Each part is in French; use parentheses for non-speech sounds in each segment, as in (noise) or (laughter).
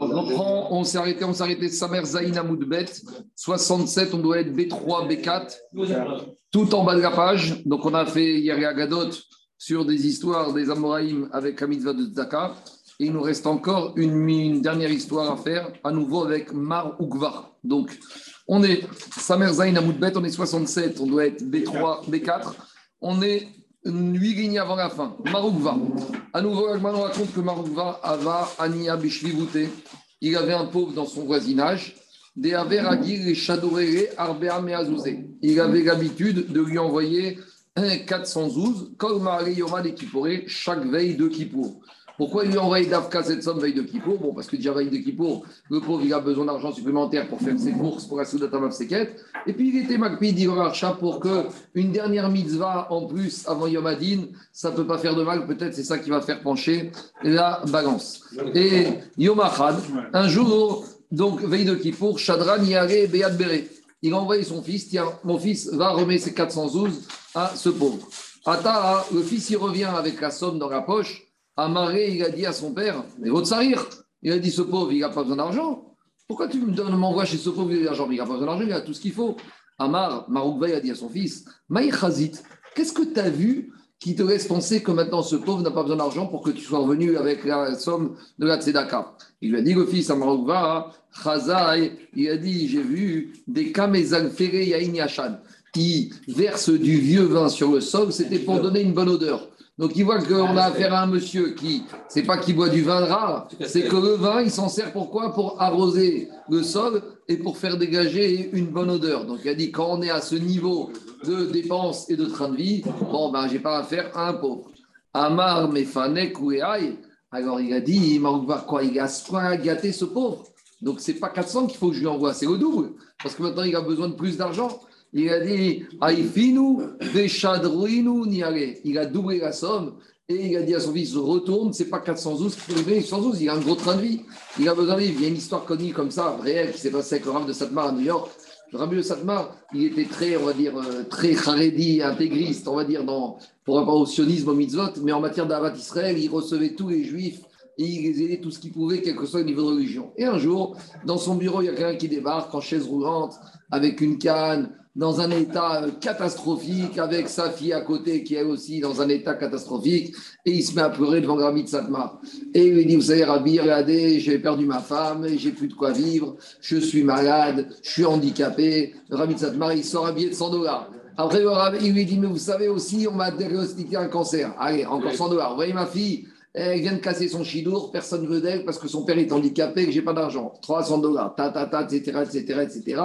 On reprend, on s'est arrêté, on s'est arrêté Samer Zaina Moudbet, 67, on doit être B3, B4, tout en bas de la page. Donc on a fait hier Gadot sur des histoires des Amoraïm avec la mitzvah de Tzaka. Et il nous reste encore une, dernière histoire à faire, à nouveau avec Mar Ukvar. Donc on est Samer Zaina Moudbet, on est 67, on doit être B3, B4. On est 8 lignes avant la fin. Maroukva. À nouveau, Agman raconte que Maroukva Ava Ania. Il avait un pauvre dans son voisinage. Des Averagir et Shadorere Arbea Meazouzé. Il avait l'habitude de lui envoyer 412 comme Marie Yoma de chaque veille de Kippour. Pourquoi il lui a envoyé d'Afka cette somme veille de Kippour Bon, parce que déjà veille de Kippour, le pauvre, il a besoin d'argent supplémentaire pour faire ses courses pour la Soudatamav Seket. Et puis, il était Makpi d'Ivarcha pour que une dernière mitzvah en plus avant Yom Adin, ça ne peut pas faire de mal. Peut-être c'est ça qui va faire pencher la balance. Et Yom un jour, donc veille de Kippour, Shadran Yare Beyad Bere. Il a envoyé son fils, tiens, mon fils va remettre ses 412 à ce pauvre. Ata, le fils, il revient avec la somme dans la poche. Amaré, il a dit à son père, mais votre sarir, il a dit ce pauvre, il n'a pas besoin d'argent. Pourquoi tu m'envoies chez ce pauvre, il a Il n'a pas besoin d'argent, il a tout ce qu'il faut. Amar, Maroukbaï a dit à son fils, Maïchazit, qu'est-ce que tu as vu qui te laisse penser que maintenant ce pauvre n'a pas besoin d'argent pour que tu sois revenu avec la somme de la tzedaka? Il lui a dit le fils à Maroukba, Chazai, il a dit j'ai vu des kamezal ferre yain yachan qui versent du vieux vin sur le sol, c'était pour donner une bonne odeur. Donc il voit qu'on a affaire à un monsieur qui, c'est pas qu'il boit du vin rare, c'est que le vin, il s'en sert pourquoi? Pour arroser le sol et pour faire dégager une bonne odeur. Donc il a dit, quand on est à ce niveau de dépenses et de train de vie, bon, ben, j'ai pas affaire à un pauvre. Amar, Mefanek ou Alors il a dit, il m'a quoi Il a gâté ce pauvre. Donc c'est pas 400 qu'il faut que je lui envoie, c'est au double. Parce que maintenant il a besoin de plus d'argent. Il a dit. Il a doublé la somme et il a dit à son fils Retourne, c'est pas 412 qu'il faut 112, il a un gros train de vie. Il a besoin de vivre. Il y a une histoire connue comme ça, réelle, qui s'est passée avec le Rav de Satmar à New York. Le Rav de Satmar, il était très, on va dire, euh, très haredi, intégriste, on va dire, dans, pour rapport au sionisme, au mitzvot, mais en matière d'Avat Israël, il recevait tous les juifs et il les aidait tout ce qu'il pouvait, quel que soit le niveau de religion. Et un jour, dans son bureau, il y a quelqu'un qui débarque en chaise roulante, avec une canne, dans un état catastrophique, avec sa fille à côté qui est aussi dans un état catastrophique, et il se met à pleurer devant Rabbi Tzatma. Et il lui dit, vous savez, Rabbi, regardez, j'ai perdu ma femme, j'ai plus de quoi vivre, je suis malade, je suis handicapé. Rabbi Tzatma, il sort un billet de 100 dollars. Après, il lui dit, mais vous savez aussi, on m'a diagnostiqué un cancer. Allez, encore 100 dollars. Vous voyez ma fille elle vient de casser son chidour, personne ne veut d'elle parce que son père est handicapé et que j'ai pas d'argent. 300 dollars, ta, ta, ta, etc., etc., etc.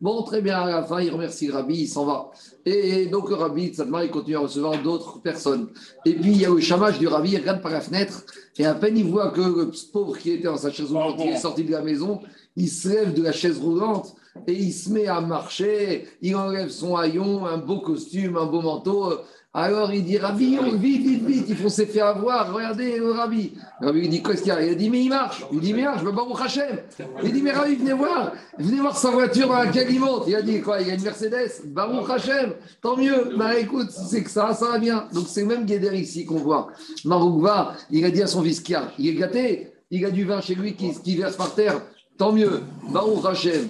Bon, très bien, à la fin, il remercie Rabbi, il s'en va. Et donc, le Rabbi, Tzadma, il continue à recevoir d'autres personnes. Et puis, il y a le chamage du Rabbi, il regarde par la fenêtre, et à peine il voit que le pauvre qui était dans sa chaise roulante, il est sorti de la maison, il se lève de la chaise roulante et il se met à marcher, il enlève son haillon, un beau costume, un beau manteau. Alors il dit Rabbi, vite, vite, vite, ils font se faire avoir, regardez le Rabbi. Le Rabbi il dit Qu'est-ce qu'il y a? Il a dit Mais il marche. Il dit Mais marche, je Baruch Hashem. Il dit Mais Rabbi, venez voir, venez voir sa voiture dans laquelle il monte. Il a dit Quoi Il a une Mercedes? Baruch Hashem, tant mieux. Bah écoute, c'est que ça, ça va bien. Donc c'est même Guéder ici qu'on voit. Maroukva, il a dit à son fils il est gâté, il a du vin chez lui qui, qui verse par terre. Tant mieux, Baruch Hashem,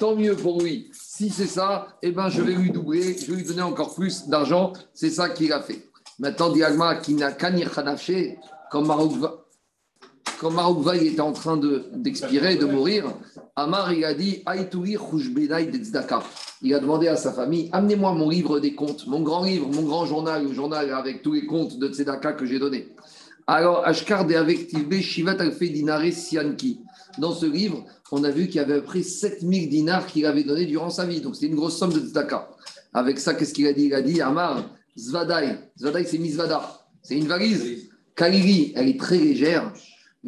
tant mieux pour lui. Si c'est ça, eh ben, je vais lui doubler, je vais lui donner encore plus d'argent. C'est ça qu'il a fait. Maintenant, Diagma, qui n'a qu'un comme Maroukva, quand Maroukva était en train d'expirer, de, mourir, Amar, il a dit Il a demandé à sa famille Amenez-moi mon livre des comptes, mon grand livre, mon grand journal, le journal avec tous les comptes de Tzedaka que j'ai donné. Alors, Ashkar de avec Shivat Alfe Dinare Sianki. Dans ce livre, on a vu qu'il y avait pris 7000 dinars qu'il avait donné durant sa vie. Donc, c'était une grosse somme de tzedaka. Avec ça, qu'est-ce qu'il a dit? Il a dit Amar, Zvadai. Zvadai, c'est Mizvada. C'est une valise. Kaliri, elle est très légère.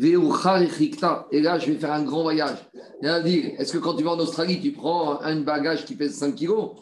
Et là, je vais faire un grand voyage. Il a dit Est-ce que quand tu vas en Australie, tu prends un bagage qui pèse 5 kilos?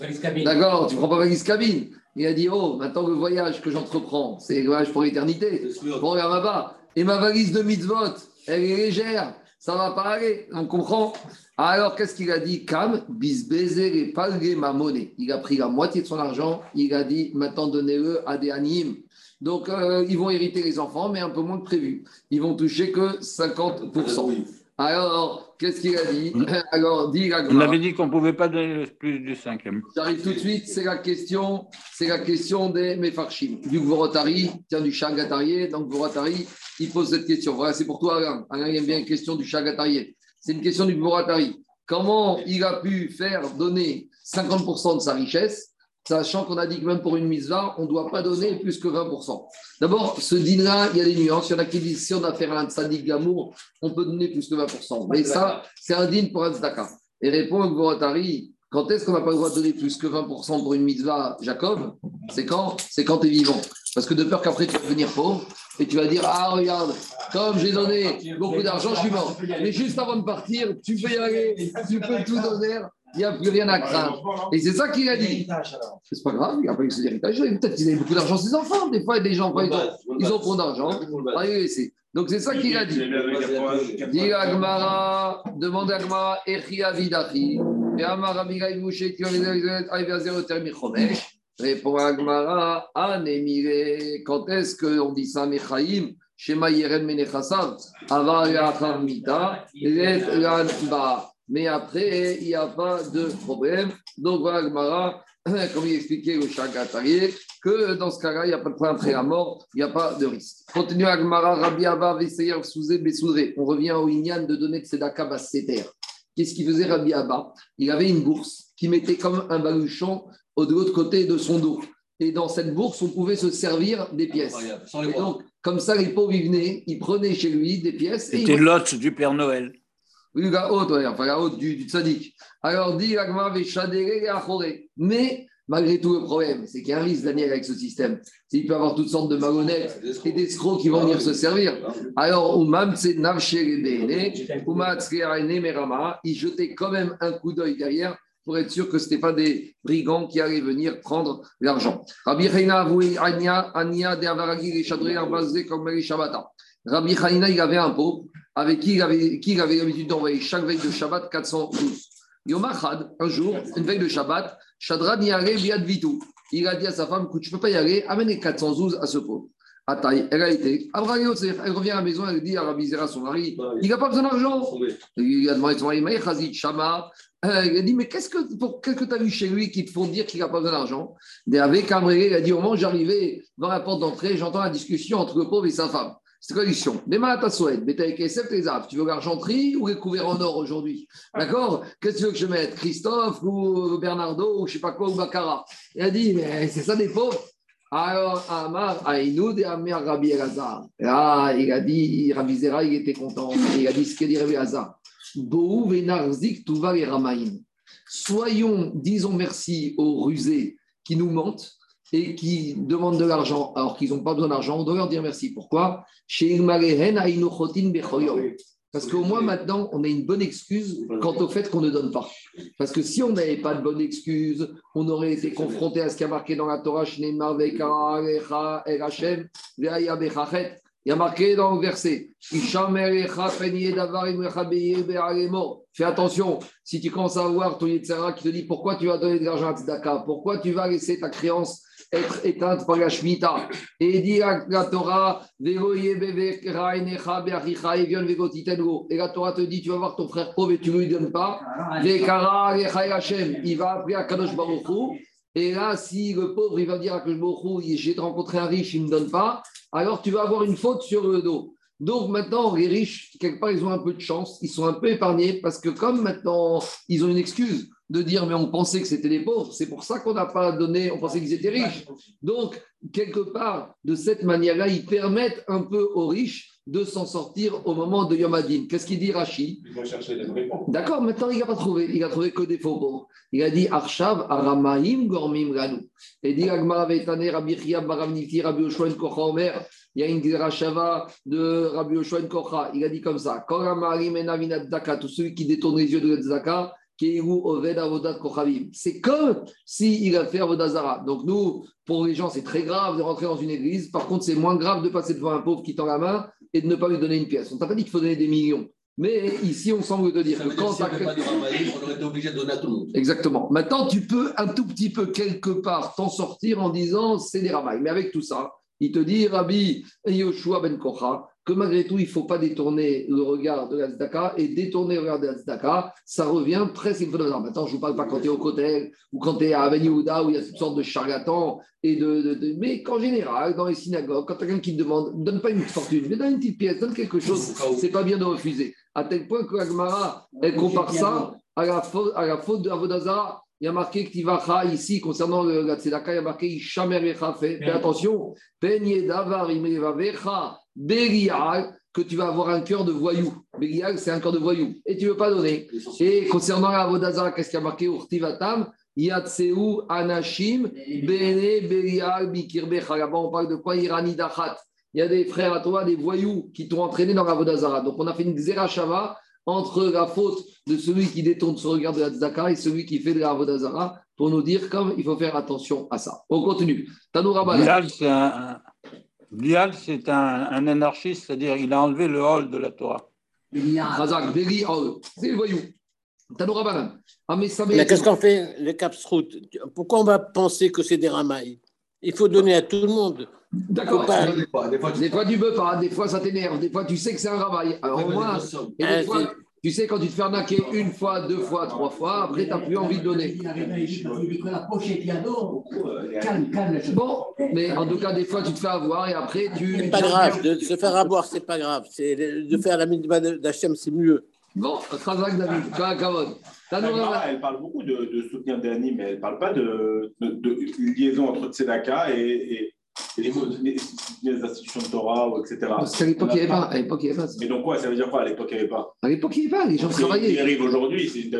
D'accord, tu prends pas valise cabine. Il a dit Oh, maintenant le voyage que j'entreprends, c'est le voyage pour l'éternité. Bon, regarde là-bas. Et ma valise de mitzvot, elle est légère ça va pas aller, on comprend. Alors, qu'est-ce qu'il a dit? Kam, bisbézé et ma monnaie. Il a pris la moitié de son argent, il a dit maintenant donnez-le à des animes. Donc, euh, ils vont hériter les enfants, mais un peu moins que prévu. Ils vont toucher que 50%. Alors, qu'est-ce qu'il a dit (laughs) Alors, dit On avait dit qu'on ne pouvait pas donner plus du cinquième. J'arrive tout de suite, c'est la question, c'est la question des Mefarchim. Du Gvorotari, tiens, du Chagatarié, donc Gvorotari, il pose cette question. Voilà, c'est pour toi, Alain. Alain, il aime bien la question du Chagatarié. C'est une question du Gvorotari. Comment il a pu faire donner 50% de sa richesse sachant qu'on a dit que même pour une mitzvah, on ne doit pas donner plus que 20%. D'abord, ce din-là, il y a des nuances. Il y en a qui disent si on a fait un tzadik d'amour, on peut donner plus que 20%. Mais ça, c'est un din pour un tzedaka. Et répond Gvorotari, quand est-ce qu'on n'a pas le droit de donner plus que 20% pour une mitzvah, Jacob? C'est quand? C'est quand tu es vivant. Parce que de peur qu'après tu vas devenir pauvre et tu vas dire Ah, regarde, comme j'ai donné beaucoup d'argent, je suis mort. Mais juste avant de partir, tu peux y aller, tu peux tout donner il n'y a plus rien à craindre. Et c'est ça qu'il a dit. C'est pas grave, il n'y a pas eu d'héritage. Peut-être qu'ils avaient beaucoup d'argent, ses enfants. Des fois, il y a des gens, ils ont, ils ont trop d'argent. Donc c'est ça qu'il a dit. Dit Agmara, demande Agmara, Echia Vidachi. Et Amara Migaï Mouche, qui arrive à zéro termi Chomesh. Répond Agmara, Anemire, quand est-ce qu'on dit ça, Mechaïm Shema Yeren Menechassav, Ava Yachar Mita, Ret Ba mais après, il n'y a pas de problème. Donc voilà, Gmara, (clears throat) comme il expliquait au Chagatarié, que dans ce cas-là, il n'y a pas de problème après la mort, il n'y a pas de risque. Continue Agmara, Rabbi Abba, Veseyer, Souzé, Bessoudré. On revient au Inyan de donner de Sedaka Basseter. Qu'est-ce qu'il faisait Rabbi Abba Il avait une bourse qui mettait comme un baluchon de l'autre côté de son dos. Et dans cette bourse, on pouvait se servir des pièces. Et donc, comme ça, les pauvres, ils venaient, ils prenaient chez lui des pièces. C'était l'hôte du Père Noël. Haute, enfin la haute du, du tzaddik. Alors, dit Mais, malgré tout, le problème, c'est qu'il y a un risque, Daniel, avec ce système. Il peut y avoir toutes sortes de malhonnêtes et d'escrocs qui vont venir se servir. Alors, il jetait quand même un coup d'œil derrière pour être sûr que ce n'était pas des brigands qui allaient venir prendre l'argent. Rabbi Rabbi Hanina, il avait un pauvre avec qui il avait, qui avait l'habitude d'envoyer chaque veille de Shabbat 412. Yom un jour, une veille de Shabbat, Shadran y allait via Vitou. Il a dit à sa femme écoute, je ne peux pas y aller, amène 412 à ce pauvre. Ataï, elle a été. elle revient à la maison, elle dit à Rabbi Zera, son mari il n'a pas besoin d'argent. Il a demandé à son mari Chazit Shama. Euh, il a dit Mais qu'est-ce que, pour, qu'est-ce que tu as vu chez lui qui te font dire qu'il n'a pas besoin d'argent? Et avec Amré, il a dit Au moment où j'arrivais dans la porte d'entrée, j'entends la discussion entre le pauvre et sa femme. C'est quoi arabes. Tu veux l'argenterie ou les couverts en or aujourd'hui? D'accord? Qu'est-ce que tu veux que je mette? Christophe ou Bernardo ou je sais pas quoi ou Baccara Il a dit, mais c'est ça des pauvres. Alors, Amar, Aïnoud et Amir Rabbi Elazar. Ah, il a dit, Rabbi Zera, il était content. Il a dit ce qu'il dit Rabbi Elazar. Boou venarzik et. Soyons, disons merci aux rusés qui nous mentent et qui demandent de l'argent alors qu'ils n'ont pas besoin d'argent, on doit leur dire merci. Pourquoi? Parce qu'au moins maintenant, on a une bonne excuse quant au fait qu'on ne donne pas. Parce que si on n'avait pas de bonne excuse, on aurait été confronté à ce qui a marqué dans la Torah, il y a marqué dans le verset Fais attention, si tu commences à voir ton Yitzhara qui te dit pourquoi tu vas donner de l'argent à Tzedaka, pourquoi tu vas laisser ta créance être éteinte par la Shemitah. Et dit la Torah Et la Torah te dit tu vas voir ton frère pauvre et tu ne lui donnes pas. Il va appeler à Kadosh Baruch et là, si le pauvre, il va dire à Kadosh j'ai rencontré un riche, il ne me donne pas, alors tu vas avoir une faute sur le dos. Donc maintenant, les riches, quelque part, ils ont un peu de chance, ils sont un peu épargnés parce que comme maintenant, ils ont une excuse de dire mais on pensait que c'était des pauvres, c'est pour ça qu'on n'a pas donné, on pensait qu'ils étaient riches. Donc, quelque part, de cette manière-là, ils permettent un peu aux riches de s'en sortir au moment de Yom Adin. Qu'est-ce qu'il dit Rashi? D'accord, maintenant il n'a pas trouvé, il a trouvé que des faux pauvres. Il a dit Arshav Aramaim Gormim Ganu. Et dit Agmara Vetane Rabbi Chia Baravniti Rabbi Oshua Kocha Omer. Il y a une Rachava de Rabbi Oshua Kocha. Il a dit comme ça Kol Amarim Enavinat Daka, tous ceux qui détournent les yeux de Zaka, c'est comme s'il a fait Avodazara. Donc, nous, pour les gens, c'est très grave de rentrer dans une église. Par contre, c'est moins grave de passer devant un pauvre qui tend la main et de ne pas lui donner une pièce. On t'a pas dit qu'il faut donner des millions. Mais ici, on semble te dire que quand tu on aurait été obligé de donner à tout le monde. Exactement. Maintenant, tu peux un tout petit peu, quelque part, t'en sortir en disant c'est des ramailles. Mais avec tout ça, il te dit, Rabbi Yoshua ben Kocha, que malgré tout, il ne faut pas détourner le regard de la tzedaka, et détourner le regard de la tzedaka, ça revient presque une fois de Maintenant, je ne vous parle pas quand tu es au côté ou quand tu es à Avenue où il y a toutes sortes de charlatans, et de, mais qu'en général, dans les synagogues, quand quelqu'un qui te demande, ne donne pas une fortune, mais donne une petite pièce, donne quelque chose, c'est pas bien de refuser. À tel point que l'Agmara, elle compare ça à la faute, à la faute de Avodazara il y a marqué que Tivacha ici, concernant le, la Tzedaka, il y a marqué Ishamerecha. Fais, fais attention. Davar que tu vas avoir un cœur de voyou. Berial, c'est un cœur de voyou. Et tu ne veux pas donner. Et concernant la Vodazara, qu'est-ce qu'il y a marqué Urtivatam? Yatseu Anashim Bene Berial Bikirbecha. Là-bas, on parle de quoi? Irani Dachat. Il y a des frères à toi, des voyous, qui t'ont entraîné dans la Vodazara. Donc, on a fait une Xerashava entre la faute de celui qui détourne son regard de la tzedaka et celui qui fait de la Avodazara pour nous dire comme il faut faire attention à ça. On continue. Bilal, c'est un, c'est un, anarchiste, c'est-à-dire il a enlevé le hall de la Torah. C'est le voyou. Ah, mais qu'est-ce qu'on fait, le Capsroute? Pourquoi on va penser que c'est des ramailles? Il faut donner à tout le monde. D'accord. Des, fois, des, fois, des fois, tu veux pas, des fois, ça t'énerve, des fois, tu sais que c'est un ramaille. Alors, au moins, et des fois, tu sais, quand tu te fais arnaquer une fois, deux fois, trois fois, après, tu n'as plus envie de donner. Bon, mais en tout cas, des fois, tu te fais avoir et après, tu. C'est pas grave, de se faire avoir, c'est pas grave. C'est de faire la minima d'Hachem, c'est mieux. Bon, Khazak David, Kavod. Elle parle beaucoup de, de soutenir Dani, mais elle ne parle pas de, de, liaison entre Tzedaka et, et les, les, institutions de Torah, etc. Parce qu'à l'époque, il n'y avait pas. À l'époque, il n'y avait pas. Mais donc quoi Ça veut dire quoi À l'époque, il n'y avait pas? À l'époque, il n'y avait pas. Les gens travaillaient. Ce arrive aujourd'hui, c'est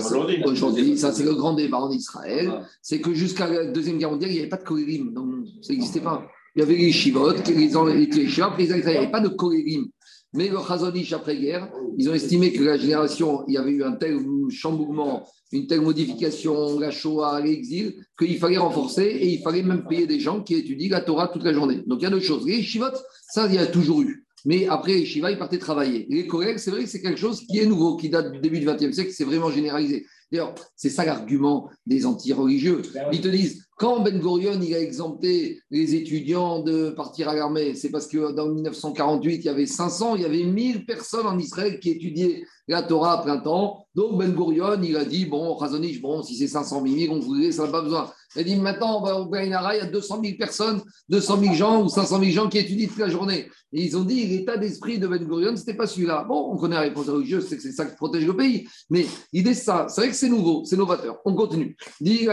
aujourd'hui. Aujourd'hui, ça, c'est le grand débat en Israël. C'est que jusqu'à la Deuxième Guerre mondiale, il n'y avait pas de cholérim. Donc, ça n'existait pas. Il y avait les shivot, les, les, les, les il n'y avait pas de cholérim. Mais le Chazonish après-guerre, ils ont estimé que la génération, il y avait eu un tel chamboulement, une telle modification, la Shoah, l'exil, qu'il fallait renforcer et il fallait même payer des gens qui étudient la Torah toute la journée. Donc il y a deux choses. Les Shivot, ça, il y a toujours eu. Mais après, les Shiva, ils partaient travailler. Les collègues, c'est vrai que c'est quelque chose qui est nouveau, qui date du début du XXe siècle, c'est vraiment généralisé. D'ailleurs, c'est ça l'argument des anti-religieux. Ben Ils te disent, quand Ben Gurion il a exempté les étudiants de partir à l'armée, c'est parce que dans 1948, il y avait 500, il y avait 1000 personnes en Israël qui étudiaient la Torah à plein temps. Donc Ben Gurion, il a dit, bon, Razonich, bon, si c'est 500 000, on voulait, ça n'a pas besoin. Il a dit, maintenant, on va au Gainara, il y a 200 000 personnes, 200 000 gens ou 500 000 gens qui étudient toute la journée. Et ils ont dit, l'état d'esprit de Ben Gurion, ce n'était pas celui-là. Bon, on connaît la réponse religieuse, c'est que c'est ça qui protège le pays. Mais l'idée, c'est ça. C'est vrai que c'est nouveau, c'est novateur. On continue. Dit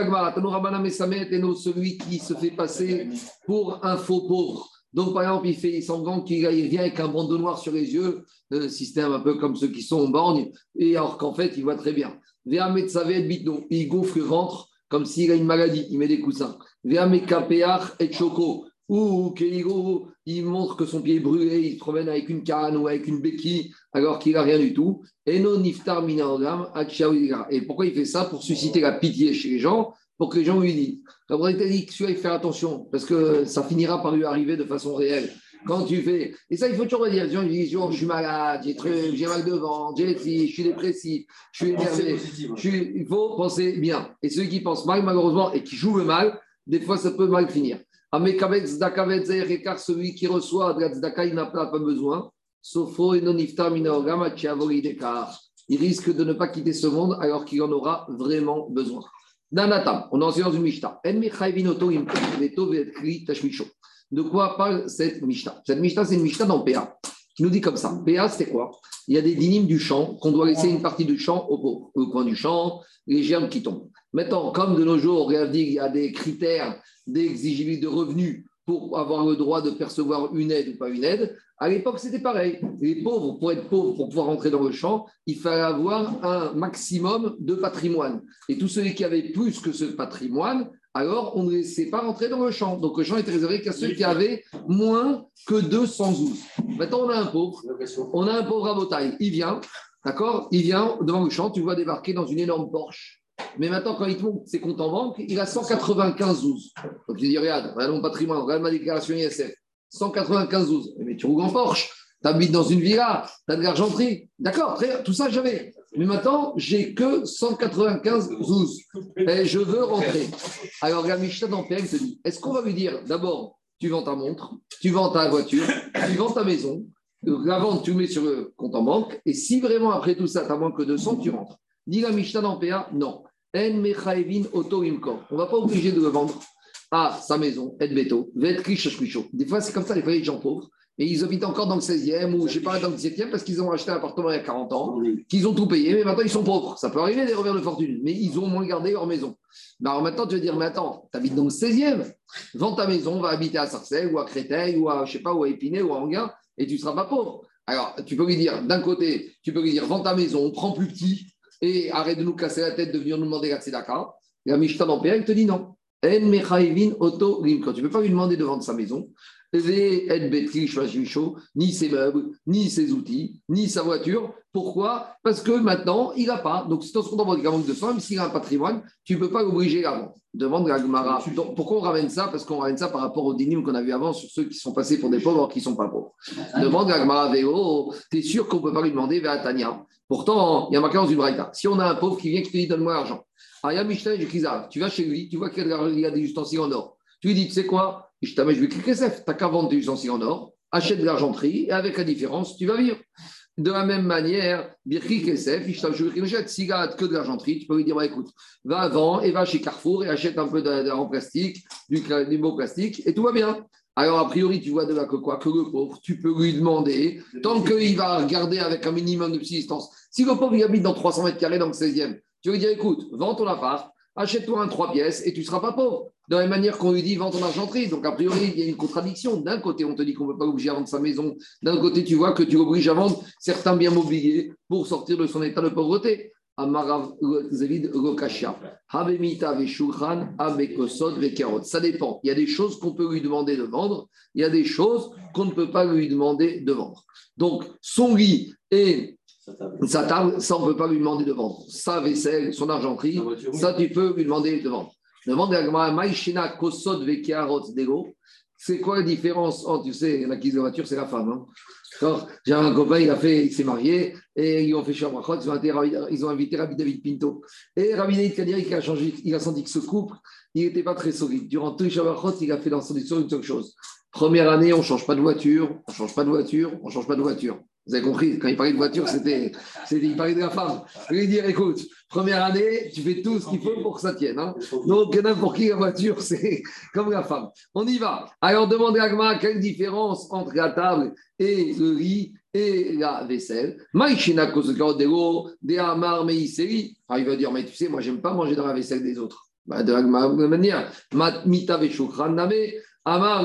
celui qui se fait passer pour un faux pauvre. Donc, par exemple, il fait semblant qu'il vient avec un bandeau noir sur les yeux, un système un peu comme ceux qui sont en borgne, et alors qu'en fait, il voit très bien. Il gonfle le ventre comme s'il a une maladie, il met des coussins. et choco. Ou il montre que son pied est brûlé, il se promène avec une canne ou avec une béquille, alors qu'il n'a rien du tout. Et non niftar Et pourquoi il fait ça? Pour susciter la pitié chez les gens, pour que les gens lui disent. La dit que celui-là, il fait attention, parce que ça finira par lui arriver de façon réelle. Quand tu fais. Et ça, il faut toujours dire. Les disent je suis malade, j'ai mal de ventre, j'ai je suis dépressif, je suis énervé. il faut penser bien. Et ceux qui pensent mal, malheureusement, et qui jouent mal, des fois, ça peut mal finir. car celui qui reçoit de la il n'a pas, besoin. Sofo et non Il risque de ne pas quitter ce monde alors qu'il en aura vraiment besoin. Danatam, on a dans une Mishnah. De quoi parle cette Mishnah Cette Mishnah, c'est une Mishnah dans PA qui nous dit comme ça. PA, c'est quoi? Il y a des dynimes du champ qu'on doit laisser une partie du champ au. Au coin du champ, les germes qui tombent. Maintenant, comme de nos jours, il y a des critères d'exigibilité de revenus pour avoir le droit de percevoir une aide ou pas une aide, à l'époque, c'était pareil. Les pauvres, pour être pauvres, pour pouvoir rentrer dans le champ, il fallait avoir un maximum de patrimoine. Et tous ceux qui avaient plus que ce patrimoine, alors on ne laissait pas rentrer dans le champ. Donc le champ était réservé qu'à ceux qui avaient moins que 212. Maintenant, on a un pauvre. On a un pauvre à Botaille. Il vient, d'accord? Il vient devant le champ, tu vois débarquer dans une énorme Porsche. Mais maintenant, quand il te montre ses comptes en banque, il a 195 12. Donc il dit Regarde, regarde mon patrimoine, regarde ma déclaration ISF. 195 12. Mais tu roules en Porsche, tu habites dans une villa, tu as de l'argenterie. D'accord, tout ça j'avais. Mais maintenant, j'ai que 195 12. Et je veux rentrer. Alors la Mishnah dans te dit est-ce qu'on va lui dire d'abord, tu vends ta montre, tu vends ta voiture, tu vends ta maison. La vente, tu mets sur le compte en banque. Et si vraiment après tout ça, tu as moins que 200, tu rentres. Dis la Mishnah dans non. On ne va pas obliger de le vendre à sa maison, et beto, Des fois, c'est comme ça, les fois, les gens pauvres. Et ils habitent encore dans le 16e ou je sais pas, dans le 17e parce qu'ils ont acheté un appartement il y a 40 ans, qu'ils ont tout payé, mais maintenant ils sont pauvres. Ça peut arriver des revers de fortune, mais ils ont moins gardé leur maison. Alors maintenant, tu vas dire, mais attends, tu habites dans le 16e, vends ta maison, va habiter à Sarcelles ou à Créteil ou à, je sais pas, ou à Épinay ou à Anguin et tu ne seras pas pauvre. Alors, tu peux lui dire, d'un côté, tu peux lui dire, vends ta maison, prends plus petit et arrête de nous casser la tête de venir nous demander la tzedaka. Et la Mishnah dans il te dit non. Tu ne peux pas lui demander de vendre sa maison ni ses meubles, ni ses outils, ni sa voiture. Pourquoi? Parce que maintenant, il n'a pas. Donc, si ton compte en banque manque de soins, même s'il a un patrimoine, tu ne peux pas l'obliger à vendre. Demande à Gmara. Pourquoi on ramène ça? Parce qu'on ramène ça par rapport aux dynimes qu'on a vu avant sur ceux qui sont passés pour des pauvres qui ne sont pas pauvres. (laughs) Demande à Gmara Véo, tu es sûr qu'on ne peut pas lui demander vers Tania? Pourtant, il y a marqué dans une braïta. Si on a un pauvre qui vient qui te dit donne-moi l'argent, tu vas chez lui, tu vois qu'il y a des ustensiles en or. Tu lui dis, tu sais quoi? Je je vais cliquer Tu n'as qu'à vendre tes ustensiles en or, achète de l'argenterie et avec la différence, tu vas vivre. De la même manière, Birki Kesef, s'il a que de l'argenterie, tu peux lui dire bah, écoute, va avant et va chez Carrefour et achète un peu de, plastique, du, du beau plastique, et tout va bien. Alors, a priori, tu vois de là que quoi? Que le pauvre, tu peux lui demander, tant qu'il va regarder avec un minimum de subsistance. Si le pauvre il habite dans 300 mètres carrés dans le 16e, tu lui dire écoute, vends ton appart, achète-toi un 3 pièces et tu ne seras pas pauvre. De la même manière qu'on lui dit vends ton argenterie. Donc, a priori, il y a une contradiction. D'un côté, on te dit qu'on ne peut pas l'obliger à vendre sa maison. D'un côté, tu vois que tu l'obliges à vendre certains biens mobiliers pour sortir de son état de pauvreté. Ça dépend. Il y a des choses qu'on peut lui demander de vendre. Il y a des choses qu'on ne peut pas lui demander de vendre. Donc, son lit et sa table, ça, on ne peut pas lui demander de vendre. Sa vaisselle, son argenterie, ça, tu peux lui demander de vendre. Demande à Maïchina Kosod Dego. C'est quoi la différence entre, tu sais, la de voiture, c'est la femme. Hein J'ai un copain, il, a fait, il s'est marié et ils ont fait Shabbat, ils, ont ils ont invité Rabbi David Pinto. Et Rabbi David Kadiri, il a changé, il a senti que ce couple, il n'était pas très solide. Durant tout les Shabbat, il a fait dans son histoire une seule chose. Première année, on ne change pas de voiture, on ne change pas de voiture, on ne change pas de voiture. Vous avez compris, quand il parlait de voiture, c'était, il parlait de la femme. Je lui dire, écoute, première année, tu fais tout ce qu'il faut pour que ça tienne. Hein. Donc, n'importe qui, la voiture, (laughs) c'est comme la femme. On y va. Alors, demandez à Gma quelle différence entre la table et le riz et la vaisselle. Ah, il va dire, mais tu sais, moi, j'aime pas manger dans la vaisselle des autres. Bah, de la même manière, mita amar,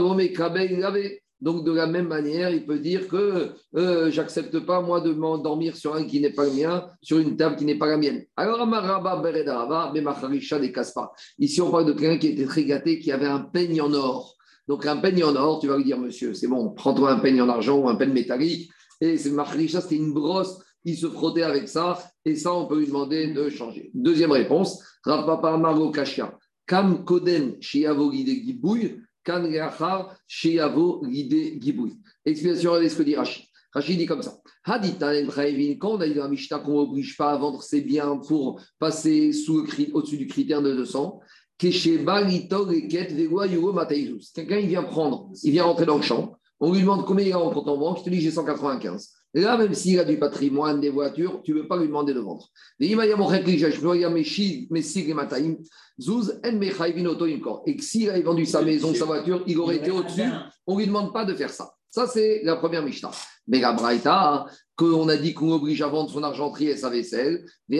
donc, de la même manière, il peut dire que euh, j'accepte pas, moi, de m'endormir sur un qui n'est pas le mien, sur une table qui n'est pas la mienne. Alors, Macharisha ne casse pas. Ici, on parle de quelqu'un qui était très gâté, qui avait un peigne en or. Donc, un peigne en or, tu vas lui dire, monsieur, c'est bon, prends-toi un peigne en argent ou un peigne métallique. Et c'est Macharisha, c'était une brosse, il se frottait avec ça, et ça, on peut lui demander de changer. Deuxième réponse, Rapapa Margo Kashia. Kam Koden Shiavogide Gibouille, Kan Sheyavo l'idée Giboui. Explication de ce que dit Rachid. Rachid dit comme ça. Quand on a dit qu'on n'oblige pas à vendre ses biens pour passer au-dessus du critère de 200, quelqu'un il vient prendre, il vient rentrer dans le champ, on lui demande combien il a en compte en banque, il te dit j'ai 195. Là, même s'il a du patrimoine, des voitures, tu ne veux pas lui demander de vendre. Et s'il avait vendu sa maison, sa voiture, il aurait été au-dessus. On ne lui demande pas de faire ça. Ça, c'est la première Mishnah. Mais la Braïta, qu'on a dit qu'on oblige à vendre son argenterie et sa vaisselle, c'est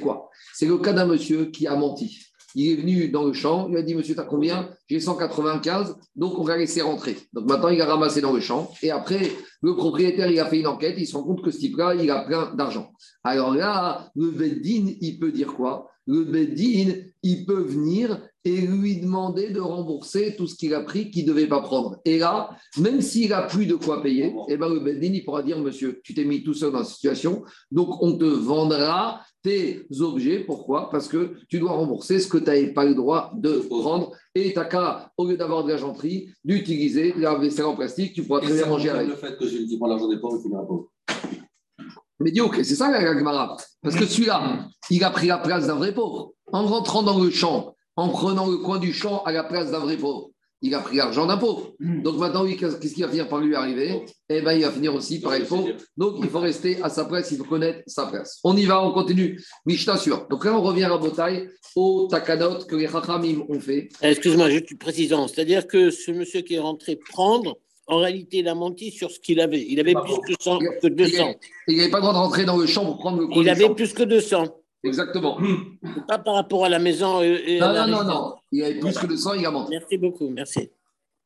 quoi? C'est le cas d'un monsieur qui a menti. Il est venu dans le champ, il a dit Monsieur, tu as combien? J'ai 195, donc on va laisser rentrer. Donc maintenant, il a ramassé dans le champ. Et après, le propriétaire, il a fait une enquête, il se rend compte que ce type-là, il a plein d'argent. Alors là, le Beddin, il peut dire quoi? Le Beddin, il peut venir et lui demander de rembourser tout ce qu'il a pris qu'il ne devait pas prendre. Et là, même s'il a plus de quoi payer, eh ben, le Beddin, il pourra dire Monsieur, tu t'es mis tout seul dans cette situation, donc on te vendra tes objets. Pourquoi? Parce que tu dois rembourser ce que tu n'avais pas le droit de prendre. Et tu n'as qu'à, au lieu d'avoir de l'argenterie, d'utiliser la vaisselle en plastique. Tu pourras très bien manger avec. Le fait que je dis pas l'argent des pauvres, il finira pauvre. Médiocre, c'est ça la Gemara. Parce que celui-là, il a pris la place d'un vrai pauvre. En rentrant dans le champ, en prenant le coin du champ à la place d'un vrai pauvre, il a pris l'argent d'un pauvre. Donc maintenant, qu'est-ce qui va finir par lui arriver? Eh bien, il va finir aussi par être pauvre. Donc il faut rester à sa place, il faut connaître sa place. On y va, on continue. Mishnah sûr. Donc là, on revient à Botaï, au takanot que les Chachamim ont fait. Excuse-moi, juste précisant. C'est-à-dire que ce monsieur qui est rentré prendre, en réalité, il a menti sur ce qu'il avait. Il avait plus que, 100, que 200. Il n'avait pas le droit de rentrer dans le champ pour prendre le Il avait plus que 200. Exactement. Pas par rapport à la maison. Et, non, non, non, non. Il y avait plus que 200, il a menti. Merci beaucoup, merci.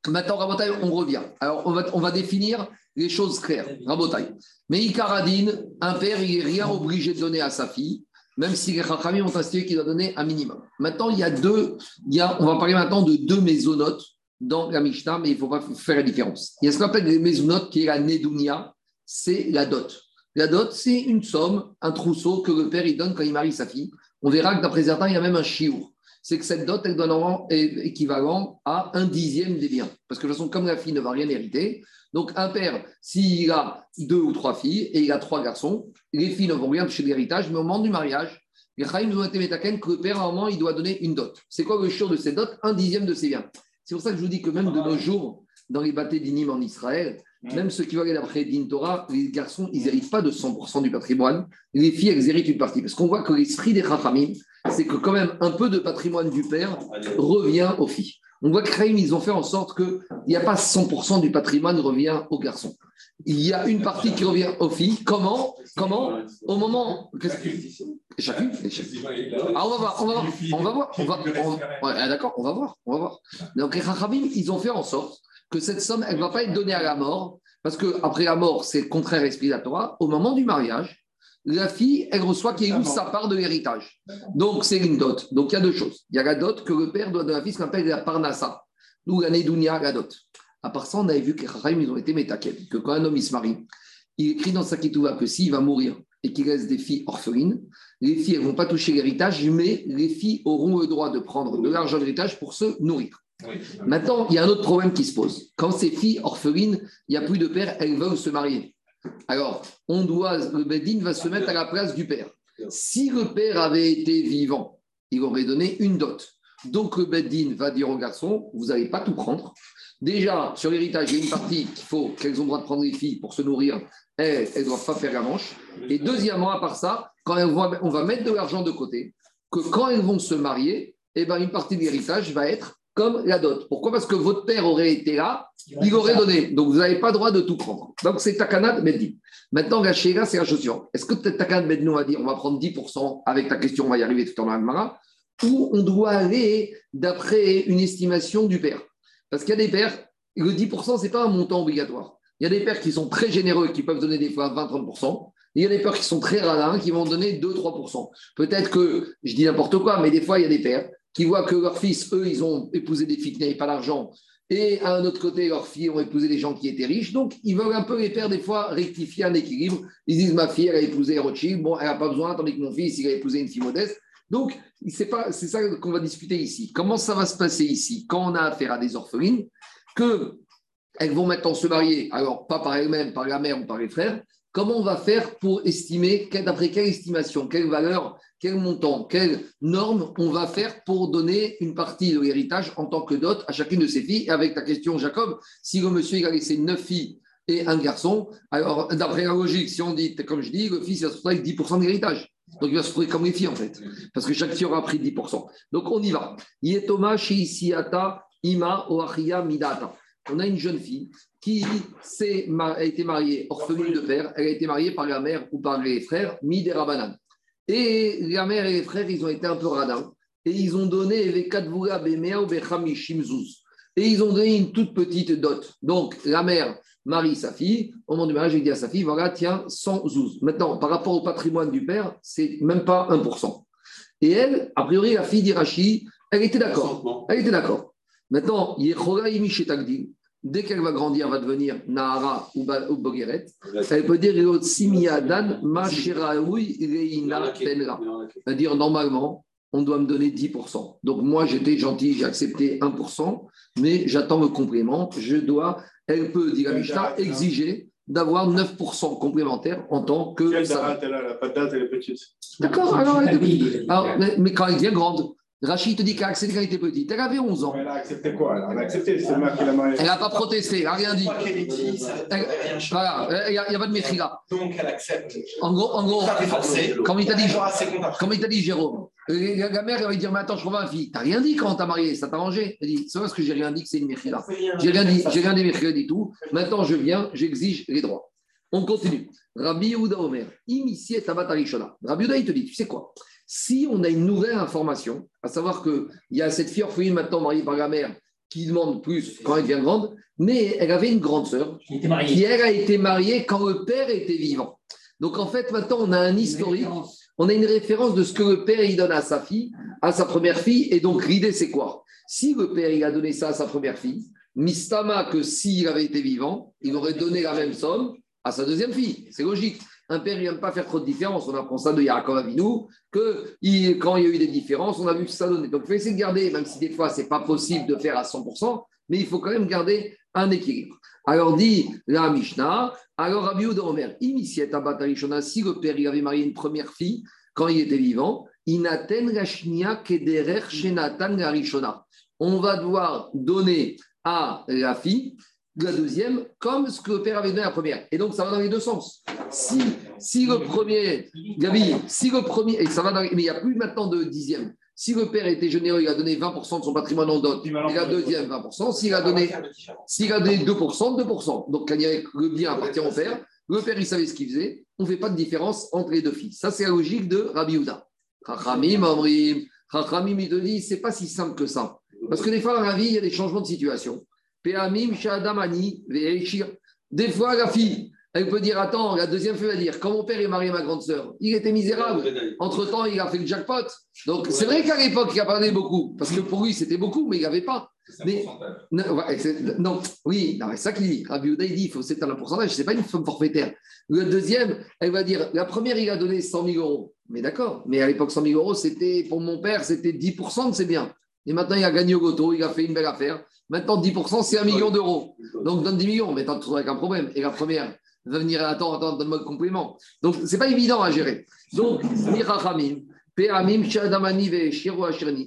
Maintenant, Rabotaï, on revient. Alors, on va, on va définir les choses claires. Rabotaï. Mais Ikaradine, un père, il n'est rien obligé de donner à sa fille, même si les Chachamim ont institué qu'il doit donner un minimum. Maintenant, il y a deux, il y a, on va parler maintenant de deux mésonotes dans la Mishnah, mais il ne faut pas faire la différence. Il y a ce qu'on appelle les mésonotes, qui est la Nedounia, c'est la dot. La dot, c'est une somme, un trousseau que le père il donne quand il marie sa fille. On verra que d'après certains, il y a même un chiour. C'est que cette dot, elle donne équivalent à un dixième des biens. Parce que de toute façon, comme la fille ne va rien hériter, donc un père, s'il a deux ou trois filles et il a trois garçons, les filles ne vont rien toucher l'héritage, mais au moment du mariage, les ont été que le père, à un moment, il doit donner une dot. C'est quoi le chiour de cette dot? Un dixième de ses biens. C'est pour ça que je vous dis que même de nos jours, dans les bâtés d'inim en Israël, même ceux qui vont aller d'après Din Torah, les garçons, ils n'héritent pas de 100% du patrimoine. Les filles, elles héritent une partie. Parce qu'on voit que l'esprit des Rachamim, c'est que quand même un peu de patrimoine du père revient aux filles. On voit que Kraïm, ils ont fait en sorte qu'il n'y a pas 100% du patrimoine revient aux garçons. Il y a une partie qui revient aux filles. Comment? Comment? Au moment. Chacune Ah, on va voir, on va voir, on va voir. On va, D'accord, on va voir, on va voir. Donc les ils ont fait en sorte que cette somme, elle ne va pas être donnée à la mort, parce qu'après la mort, c'est contraire à. Au moment du mariage, la fille, elle reçoit qui est sa part de l'héritage. Donc, c'est une dot. Donc, il y a deux choses. Il y a la dot que le père doit donner à la fille, ce qu'on appelle la parnassa. Nous, la nédounia, la dot. À part ça, on avait vu que les ils ont été métaqués, que quand un homme se marie, il écrit dans sa kitouva que s'il va mourir et qu'il reste des filles orphelines, les filles ne vont pas toucher l'héritage, mais les filles auront le droit de prendre de l'argent d'héritage pour se nourrir. Maintenant, il y a un autre problème qui se pose. Quand ces filles orphelines, il n'y a plus de père, elles veulent se marier. Alors, on doit, le Bedin va se mettre à la place du père. Si le père avait été vivant, il aurait donné une dot. Donc, le Bedin va dire aux garçons, vous n'allez pas tout prendre. Déjà, sur l'héritage, il y a une partie qu'il faut qu'elles ont le droit de prendre les filles pour se nourrir. Elles ne doivent pas faire la manche. Et deuxièmement, à part ça, quand elles on va mettre de l'argent de côté, que quand elles vont se marier, eh ben, une partie de l'héritage va être comme la dot. Pourquoi? Parce que votre père aurait été là, il aurait donné. Donc, vous n'avez pas le droit de tout prendre. Donc, c'est Takanad Meddi. Maintenant, la c'est la chose Est-ce que Takanad Meddi, on va dire, on va prendre 10% avec ta question, on va y arriver tout en Agmara, ou on doit aller d'après une estimation du père? Parce qu'il y a des pères, le 10%, ce n'est pas un montant obligatoire. Il y a des pères qui sont très généreux, qui peuvent donner des fois 20-30%. Il y a des pères qui sont très radins, qui vont donner 2-3%. Peut-être que, je dis n'importe quoi, mais des fois, il y a des pères qui voient que leurs fils, eux, ils ont épousé des filles qui n'avaient pas d'argent, et à un autre côté, leurs filles ont épousé des gens qui étaient riches. Donc, ils veulent un peu les pères, des fois, rectifier un équilibre. Ils disent, ma fille, elle a épousé Rothschild, bon, elle n'a pas besoin, tandis que mon fils, il a épousé une fille modeste. Donc, c'est ça qu'on va discuter ici. Comment ça va se passer ici quand on a affaire à des orphelines que elles vont maintenant se marier, alors pas par elles-mêmes, par la mère ou par les frères, comment on va faire pour estimer, d'après quelle estimation, quelle valeur quel montant, quelle norme on va faire pour donner une partie de l'héritage en tant que dot à chacune de ses filles? Et avec ta question, Jacob, si le monsieur il a laissé neuf filles et un garçon, alors d'après la logique, si on dit, comme je dis, le fils va se retrouver avec 10% de l'héritage. Donc il va se retrouver comme les filles en fait, parce que chaque fille aura pris 10%. Donc on y va. Yetoma Isiata Ima Oachia Midata. On a une jeune fille qui a été mariée orpheline de père, elle a été mariée par la mère ou par les frères, Miderabanan. Et la mère et les frères, ils ont été un peu radins. Et ils ont donné les Et ils ont donné une toute petite dot. Donc, la mère marie sa fille. Au moment du mariage, il dit à sa fille voilà, tiens, 100 zouz. Maintenant, par rapport au patrimoine du père, c'est même pas 1%. Et elle, a priori, la fille d'Irachi, elle était d'accord. Elle était d'accord. Maintenant, Tagdil, dès qu'elle va grandir, va devenir Nahara ou, Bogeret, elle peut dire dire normalement, on doit me donner 10%. Donc moi, j'étais gentil, j'ai accepté 1%, mais j'attends le complément. Je dois, elle peut, dire à exiger d'avoir 9% complémentaire en tant que. Quelle date elle a La patate, elle est petite. D'accord, alors, alors mais, mais, quand elle devient grande, Rachid te dit qu'elle a accepté quand elle était petite. Elle avait 11 ans. Elle a accepté quoi Elle a accepté, c'est moi qui l'a mariée. Elle n'a pas protesté, elle n'a rien dit. Elle, voilà, il n'y a, a, pas de mépris là. Donc elle accepte. En gros, en gros comme il t'a dit, comme il t'a dit Jérôme, la mère, elle va dire, mais attends, je revois ma fille. T'as rien dit quand t'as marié, ça t'a arrangé? Elle dit, c'est parce que j'ai rien dit que c'est une mépris là. J'ai rien dit, j'ai rien dit mépris du tout. Maintenant, je viens, j'exige les droits. On continue. Rabbi Yehuda Omer, imitié Tabat. Rabbi Yehuda, il te dit, tu sais quoi? Si on a une nouvelle information, à savoir qu'il y a cette fille orpheline maintenant mariée par la mère qui demande plus quand elle devient grande, mais elle avait une grande sœur qui, elle, a été mariée quand le père était vivant. Donc en fait, maintenant, on a un historique, on a une référence de ce que le père il donne à sa fille, à sa première fille, et donc l'idée c'est quoi? Si le père il a donné ça à sa première fille, Mistama que s'il avait été vivant, il aurait donné la même somme à sa deuxième fille. C'est logique. Un père, il n'aime pas faire trop de différence. On apprend ça de Yaakov Avinu, que quand il y a eu des différences, on a vu que ça donnait. Donc, il faut essayer de garder, même si des fois, ce n'est pas possible de faire à 100%, mais il faut quand même garder un équilibre. Alors, dit la Mishnah, alors Rabbi Omer, initié à si le père avait marié une première fille quand il était vivant, inaten la kederer shenatan la On va devoir donner à la fille la deuxième comme ce que le père avait donné à la première. Et donc, ça va dans les deux sens. Si, si le premier, Gabi, si le premier, et ça va dans mais il n'y a plus maintenant de dixième. Si le père était généreux, il a donné 20% de son patrimoine en dot, et la deuxième 20%. S'il a donné, s'il a donné 2%, 2%. Donc, quand le bien appartient au père, le père, il savait ce qu'il faisait. On ne fait pas de différence entre les deux filles. Ça, c'est la logique de Rabbi Houda. Chachamim, Amrim, Chachamim, il te dit, c'est pas si simple que ça. Parce que des fois, dans la vie, il y a des changements de situation. Des fois, la fille, elle peut dire Attends, la deuxième fille va dire Quand mon père est marié à ma grande sœur, il était misérable. Entre-temps, il a fait le jackpot. Donc, c'est vrai qu'à l'époque, il a parlé beaucoup. Parce que pour lui, c'était beaucoup, mais il n'y avait pas. Mais, non, oui, c'est ça qu'il dit. Rabbi il dit il faut c'est un pourcentage, ce n'est pas une somme forfaitaire. Le deuxième, elle va dire la première, il a donné 100 000 euros. Mais d'accord, mais à l'époque, 100 000 euros, c'était pour mon père, c'était 10% de ses biens. Et maintenant, il a gagné au goto, il a fait une belle affaire. Maintenant, 10%, c'est un million d'euros. Donc, donne 10 millions, mais tu te avec un problème. Et la première va venir, attends, attends, donne-moi le complément. Donc, ce n'est pas évident à gérer. Donc, Mirachamim, Peramim, Shadamani,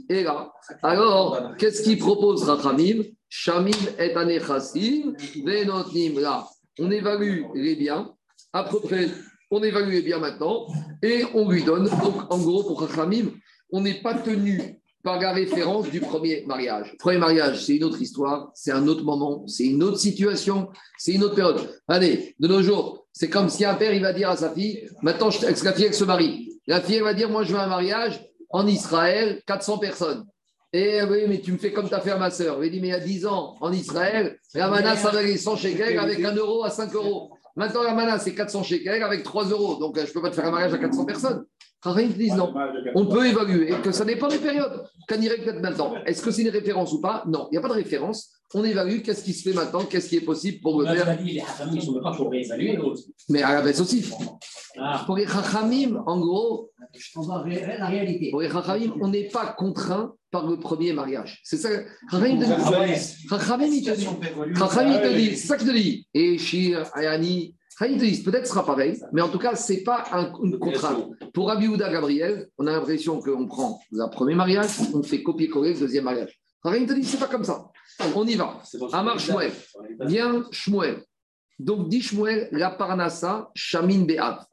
Et là, alors, qu'est-ce qu'il propose Rachamim? Shamim et Anechassim, Venotnim. Là, on évalue les biens, à peu près, on évalue les biens maintenant, et on lui donne. Donc, en gros, pour Rachamim, on n'est pas tenu par la référence du premier mariage. Premier mariage, c'est une autre histoire, c'est un autre moment, c'est une autre situation, c'est une autre période. Allez, de nos jours, c'est comme si un père, il va dire à sa fille, maintenant, je, la fille, elle se marie. La fille, elle va dire, moi, je veux un mariage en Israël, 400 personnes. Et oui, mais tu me fais comme ta fait à ma sœur. Il dit, mais il y a 10 ans, en Israël, la mana, ça valait 100 shekels avec 1 euro à 5 euros. Maintenant, la mana, c'est 400 shekels avec 3 euros. Donc, je ne peux pas te faire un mariage à 400 personnes. Rien disent non. On peut évaluer que ça n'est pas des périodes. Qu'en peut-être maintenant. Est-ce que c'est une référence ou pas? Non, il n'y a pas de référence. On évalue qu'est-ce qui se fait maintenant, qu'est-ce qui est possible pour le faire. Mais à la baisse aussi. Ah. Pour les Chachamim, en gros, la réalité. Pour les Chachamim, on n'est pas contraint par le premier mariage. C'est ça. Chachamim il te dit. C'est ça qu'il te dit. Et Shir, Ayani, peut-être sera pareil, mais en tout cas, ce n'est pas un, une contrainte. Pour Abiouda Gabriel, on a l'impression qu'on prend le premier mariage, on fait copier-coller le deuxième mariage. Rien te dit, c'est pas comme ça. On y va. Amar Shmuel. Viens Shmuel. Donc, dit Shmuel, la Parnassa, Shamin Be'av.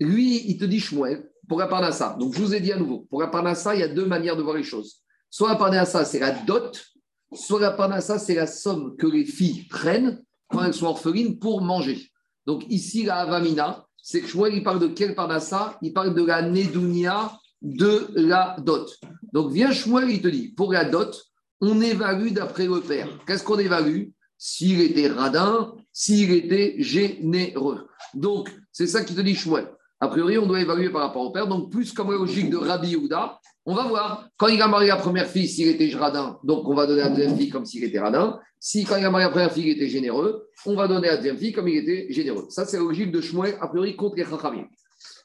Lui, il te dit Shmuel, pour la Parnassa. Donc, je vous ai dit à nouveau, pour la Parnassa, il y a deux manières de voir les choses. Soit la Parnassa, c'est la dot, soit la Parnassa, c'est la somme que les filles prennent quand elles sont orphelines pour manger. Donc ici, la Avamina, c'est que Shmuel, il parle de quel parnassa Il parle de la Nedunia de la dot. Donc viens Shmuel, il te dit, pour la dot, on évalue d'après le père. Qu'est-ce qu'on évalue? S'il était radin, s'il était généreux. Donc, c'est ça qui te dit Shmuel. A priori, on doit évaluer par rapport au père. Donc, plus comme la logique de Rabbi Yehuda, on va voir. Quand il a marié la première fille, s'il était radin, donc on va donner à la deuxième fille comme s'il était radin. Si quand il a marié la première fille, il était généreux, on va donner à la deuxième fille comme il était généreux. Ça, c'est la logique de Shmuel, a priori, contre les Chachamim.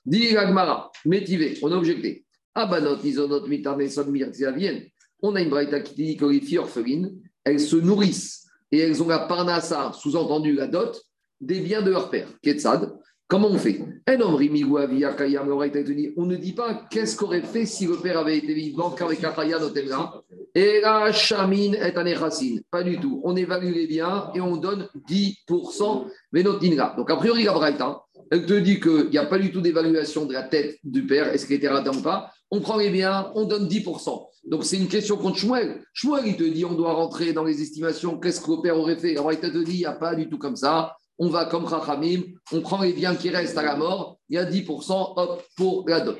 Dit Agmara, métivé, on a objecté. Abanot, isonot, mitarneson, vienne. On a une braïta qui dit que les filles orphelines, elles se nourrissent et elles ont la parnassa, sous-entendu la dot, des biens de leur père. Ketsad, comment on fait? On ne dit pas qu'est-ce qu'aurait fait si le père avait été vivant qu'avec Akaya Notelra. Et la Chamine est un Pas du tout. On évalue les biens et on donne 10% Venotinra. Donc, a priori, la Braïta, elle te dit qu'il n'y a pas du tout d'évaluation de la tête du père, est-ce qu'il était raté ou pas on prend les biens, on donne 10%. Donc c'est une question contre Shmuel. Shmuel, il te dit on doit rentrer dans les estimations, qu'est-ce que le père aurait fait? Alors il te dit il n'y a pas du tout comme ça. On va comme Chachamim, on prend les biens qui restent à la mort, il y a 10%, hop, pour la dot.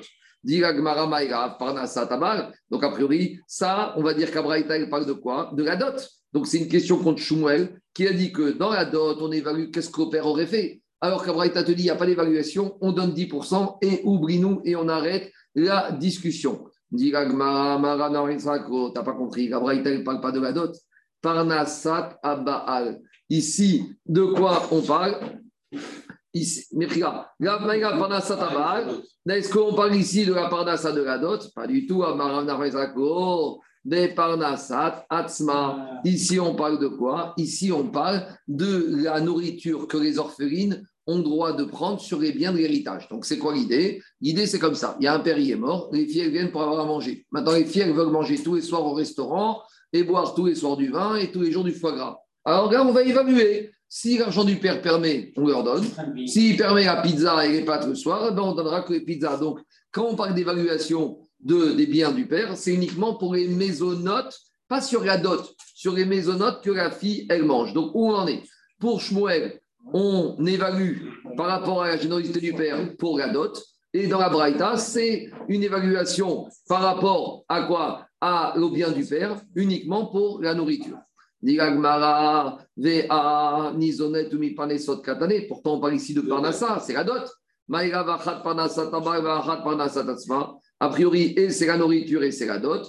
Donc a priori, ça, on va dire qu'Abraïta, il parle de quoi? De la dot. Donc c'est une question contre Shmuel qui a dit que dans la dot, on évalue qu'est-ce que père aurait fait. Alors qu'Abraïta te dit, il n'y a pas d'évaluation, on donne 10% et oublie-nous et on arrête la discussion. Dit t'as pas compris, Gabraïta ne parle pas de la dot. Parnasat Abaal. Ici, de quoi on parle? Ici, Abaal. Est-ce qu'on parle ici de la Parnasat de la dot Pas du tout. Des Parnasat Atzma. Ici, on parle de quoi? Ici, on parle de la nourriture que les orphelines ont droit de prendre sur les biens de l'héritage. Donc, c'est quoi l'idée? L'idée, c'est comme ça. Il y a un père, il est mort, les filles viennent pour avoir à manger. Maintenant, les filles veulent manger tous les soirs au restaurant et boire tous les soirs du vin et tous les jours du foie gras. Alors là, on va évaluer. Si l'argent du père permet, on leur donne. S'il permet la pizza et les pâtes le soir, ben on donnera que les pizzas. Donc, quand on parle d'évaluation de, des biens du père, c'est uniquement pour les maisonnotes, pas sur la dot, sur les maisonnotes que la fille, elle mange. Donc, où on en est? Pour Shmuel, on évalue par rapport à la générosité du père pour la dot. Et dans la Braïta, c'est une évaluation par rapport à quoi? À le bien du père, uniquement pour la nourriture. Pourtant, on parle ici de Parnassa, c'est la dot. A priori, et c'est la nourriture et c'est la dot.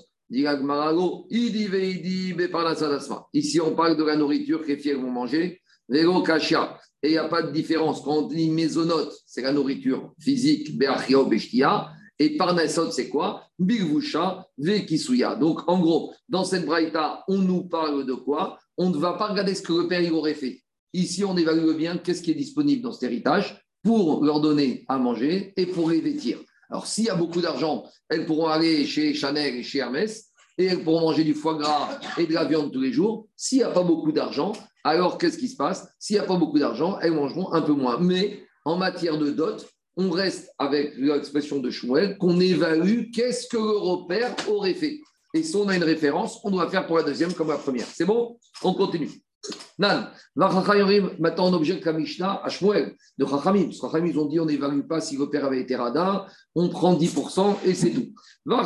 Ici, on parle de la nourriture que les filles vont manger Vélo kashia. Et il n'y a pas de différence. Quand on dit mésonote, c'est la nourriture physique. Et parnasot, c'est quoi? Bilvusha, vekisuya. Donc, en gros, dans cette braïta, on nous parle de quoi? On ne va pas regarder ce que le père aurait fait. Ici, on évalue bien qu'est-ce qui est disponible dans cet héritage pour leur donner à manger et pour les vêtir. Alors, s'il y a beaucoup d'argent, elles pourront aller chez Chanel et chez Hermès et elles pourront manger du foie gras et de la viande tous les jours. S'il n'y a pas beaucoup d'argent, alors qu'est-ce qui se passe? S'il n'y a pas beaucoup d'argent, elles mangeront un peu moins. Mais en matière de dot, on reste avec l'expression de Shmuel qu'on évalue qu'est-ce que le repère aurait fait. Et si on a une référence, on doit faire pour la deuxième comme la première. C'est bon? On continue. Nan, maintenant on objecte la Mishnah à Shmuel de Chachamim. Parce que ils ont dit on n'évalue pas si le père avait été radin, on prend 10% et c'est tout. Quand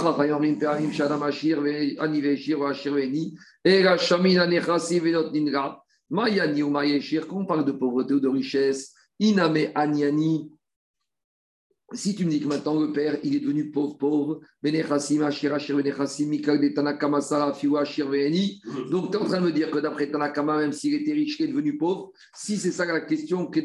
on parle de pauvreté ou de richesse, Iname Anyani, si tu me dis que maintenant le père, il est devenu pauvre, pauvre, donc tu es en train de me dire que d'après Tanakama, même s'il était riche, il est devenu pauvre, si c'est ça la question que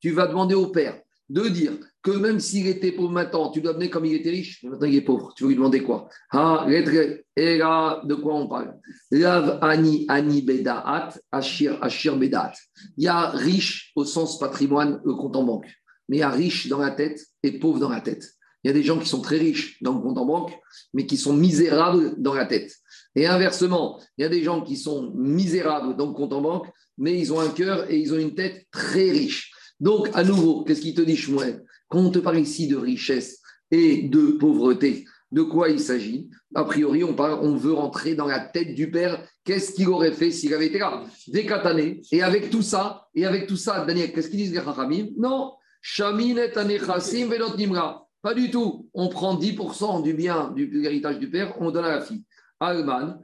tu vas demander au père de dire que même s'il était pauvre maintenant, tu dois donner comme il était riche, mais maintenant il est pauvre. Tu veux lui demander quoi? Ah, et là, de quoi on parle? Lav ani ani bedaat, ashir ashir bedaat. Il y a riche au sens patrimoine, le compte en banque. Mais il y a riche dans la tête et pauvre dans la tête. Il y a des gens qui sont très riches dans le compte en banque, mais qui sont misérables dans la tête. Et inversement, il y a des gens qui sont misérables dans le compte en banque, mais ils ont un cœur et ils ont une tête très riche. Donc, à nouveau, qu'est-ce qu'il te dit, Shmuel? Quand on te parle ici de richesse et de pauvreté, de quoi il s'agit? A priori, on, parle, on veut rentrer dans la tête du père. Qu'est-ce qu'il aurait fait s'il avait été là? Des katanées. Et avec tout ça, et avec tout ça, Daniel, qu'est-ce qu'ils disent les Chachamim Non. Pas du tout. On prend 10% du bien, du, de l'héritage du père, on donne à la fille. Alman,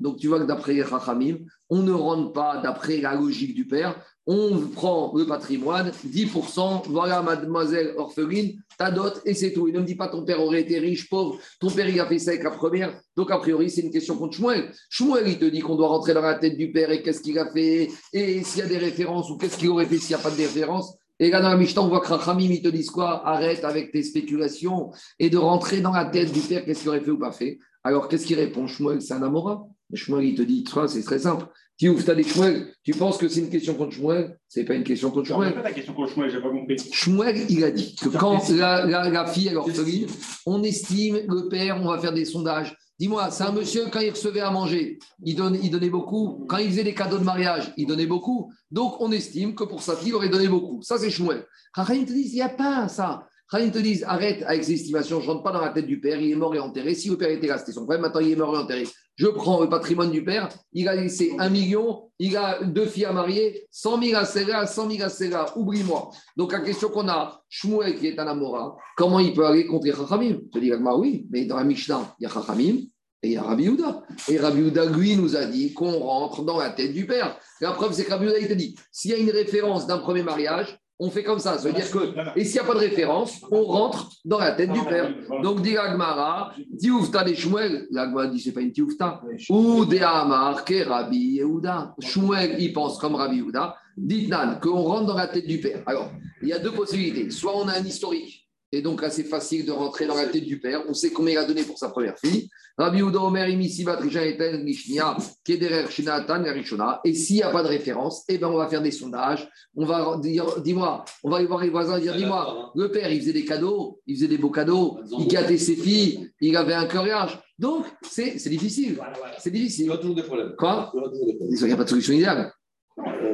Donc tu vois que d'après les Chachamim, on ne rentre pas d'après la logique du père, on prend le patrimoine, 10%, voilà mademoiselle orpheline, ta dot, et c'est tout. Il ne me dit pas ton père aurait été riche, pauvre, ton père il a fait ça avec la première. Donc a priori, c'est une question contre Shmuel. Shmuel, il te dit qu'on doit rentrer dans la tête du père et qu'est-ce qu'il a fait, et s'il y a des références, ou qu'est-ce qu'il aurait fait s'il n'y a pas de références. Et là, dans la Mishnah, on voit que ils te quoi? Arrête avec tes spéculations et de rentrer dans la tête du père, qu'est-ce qu'il aurait fait ou pas fait. Alors, qu'est-ce qu'il répond? Shmuel, c'est un Amora. Shmuel, il te dit, c'est très simple. Tu ouvres ta Shmuel, tu penses que c'est une question contre Shmuel? Ce n'est pas une question contre Shmuel. pas ta question contre Shmuel, j'ai pas compris. Shmuel, il a dit que quand la, la, la fille est orpheline, on estime le père, on va faire des sondages. Dis-moi, c'est un monsieur, quand il recevait à manger, il donnait, il donnait beaucoup. Quand il faisait des cadeaux de mariage, il donnait beaucoup. Donc, on estime que pour sa fille, il aurait donné beaucoup. Ça, c'est Shmuel. Rahim te dit, il n'y a pas ça. Rahim te dit, arrête avec ces estimations, je ne rentre pas dans la tête du père, il est mort et enterré. Si le père était là, c'était son problème, maintenant il est mort et enterré. Je prends le patrimoine du père, il a laissé un million, il a deux filles à marier, 100 000 à Serra, 100 000 à Serra, oublie-moi. Donc la question qu'on a, Shmuel qui est un Amora, comment il peut aller contre Chachamim Je dis, oui, mais dans la Mishnah, il y a Chachamim et il y a Rabbi Houda. Et Rabbi Houda, lui, nous a dit qu'on rentre dans la tête du père. La preuve, c'est que Rabbi Houda, il te dit, s'il y a une référence d'un premier mariage, on fait comme ça. Ça veut dire que, et s'il n'y a pas de référence, on rentre dans la tête du père. Donc, dit Agmara, Tioufta des Shmuel, l'Agmara dit, c'est pas une Tioufta, ou des Amar, que Rabbi Yehuda. Shmuel, il pense comme Rabbi Yehuda. Dites Nan, qu'on rentre dans la tête du père. Alors, il y a deux possibilités. Soit on a un historique, et donc assez facile de rentrer dans la tête du père. On sait combien il a donné pour sa première fille. Rabbi Ouda Omer, Eten, Mishnia, Kederer, Shinatan, Yarishona. Et s'il n'y a pas de référence, eh ben, on va faire des sondages. On va dire, dis-moi, on va aller voir les voisins et dire, dis-moi, le père, il faisait des cadeaux, il faisait des beaux cadeaux, il gâtait ses filles, il avait un cœurage. Donc, c'est difficile. C'est difficile. Il y a toujours des problèmes. Quoi Il n'y a pas de solution idéale.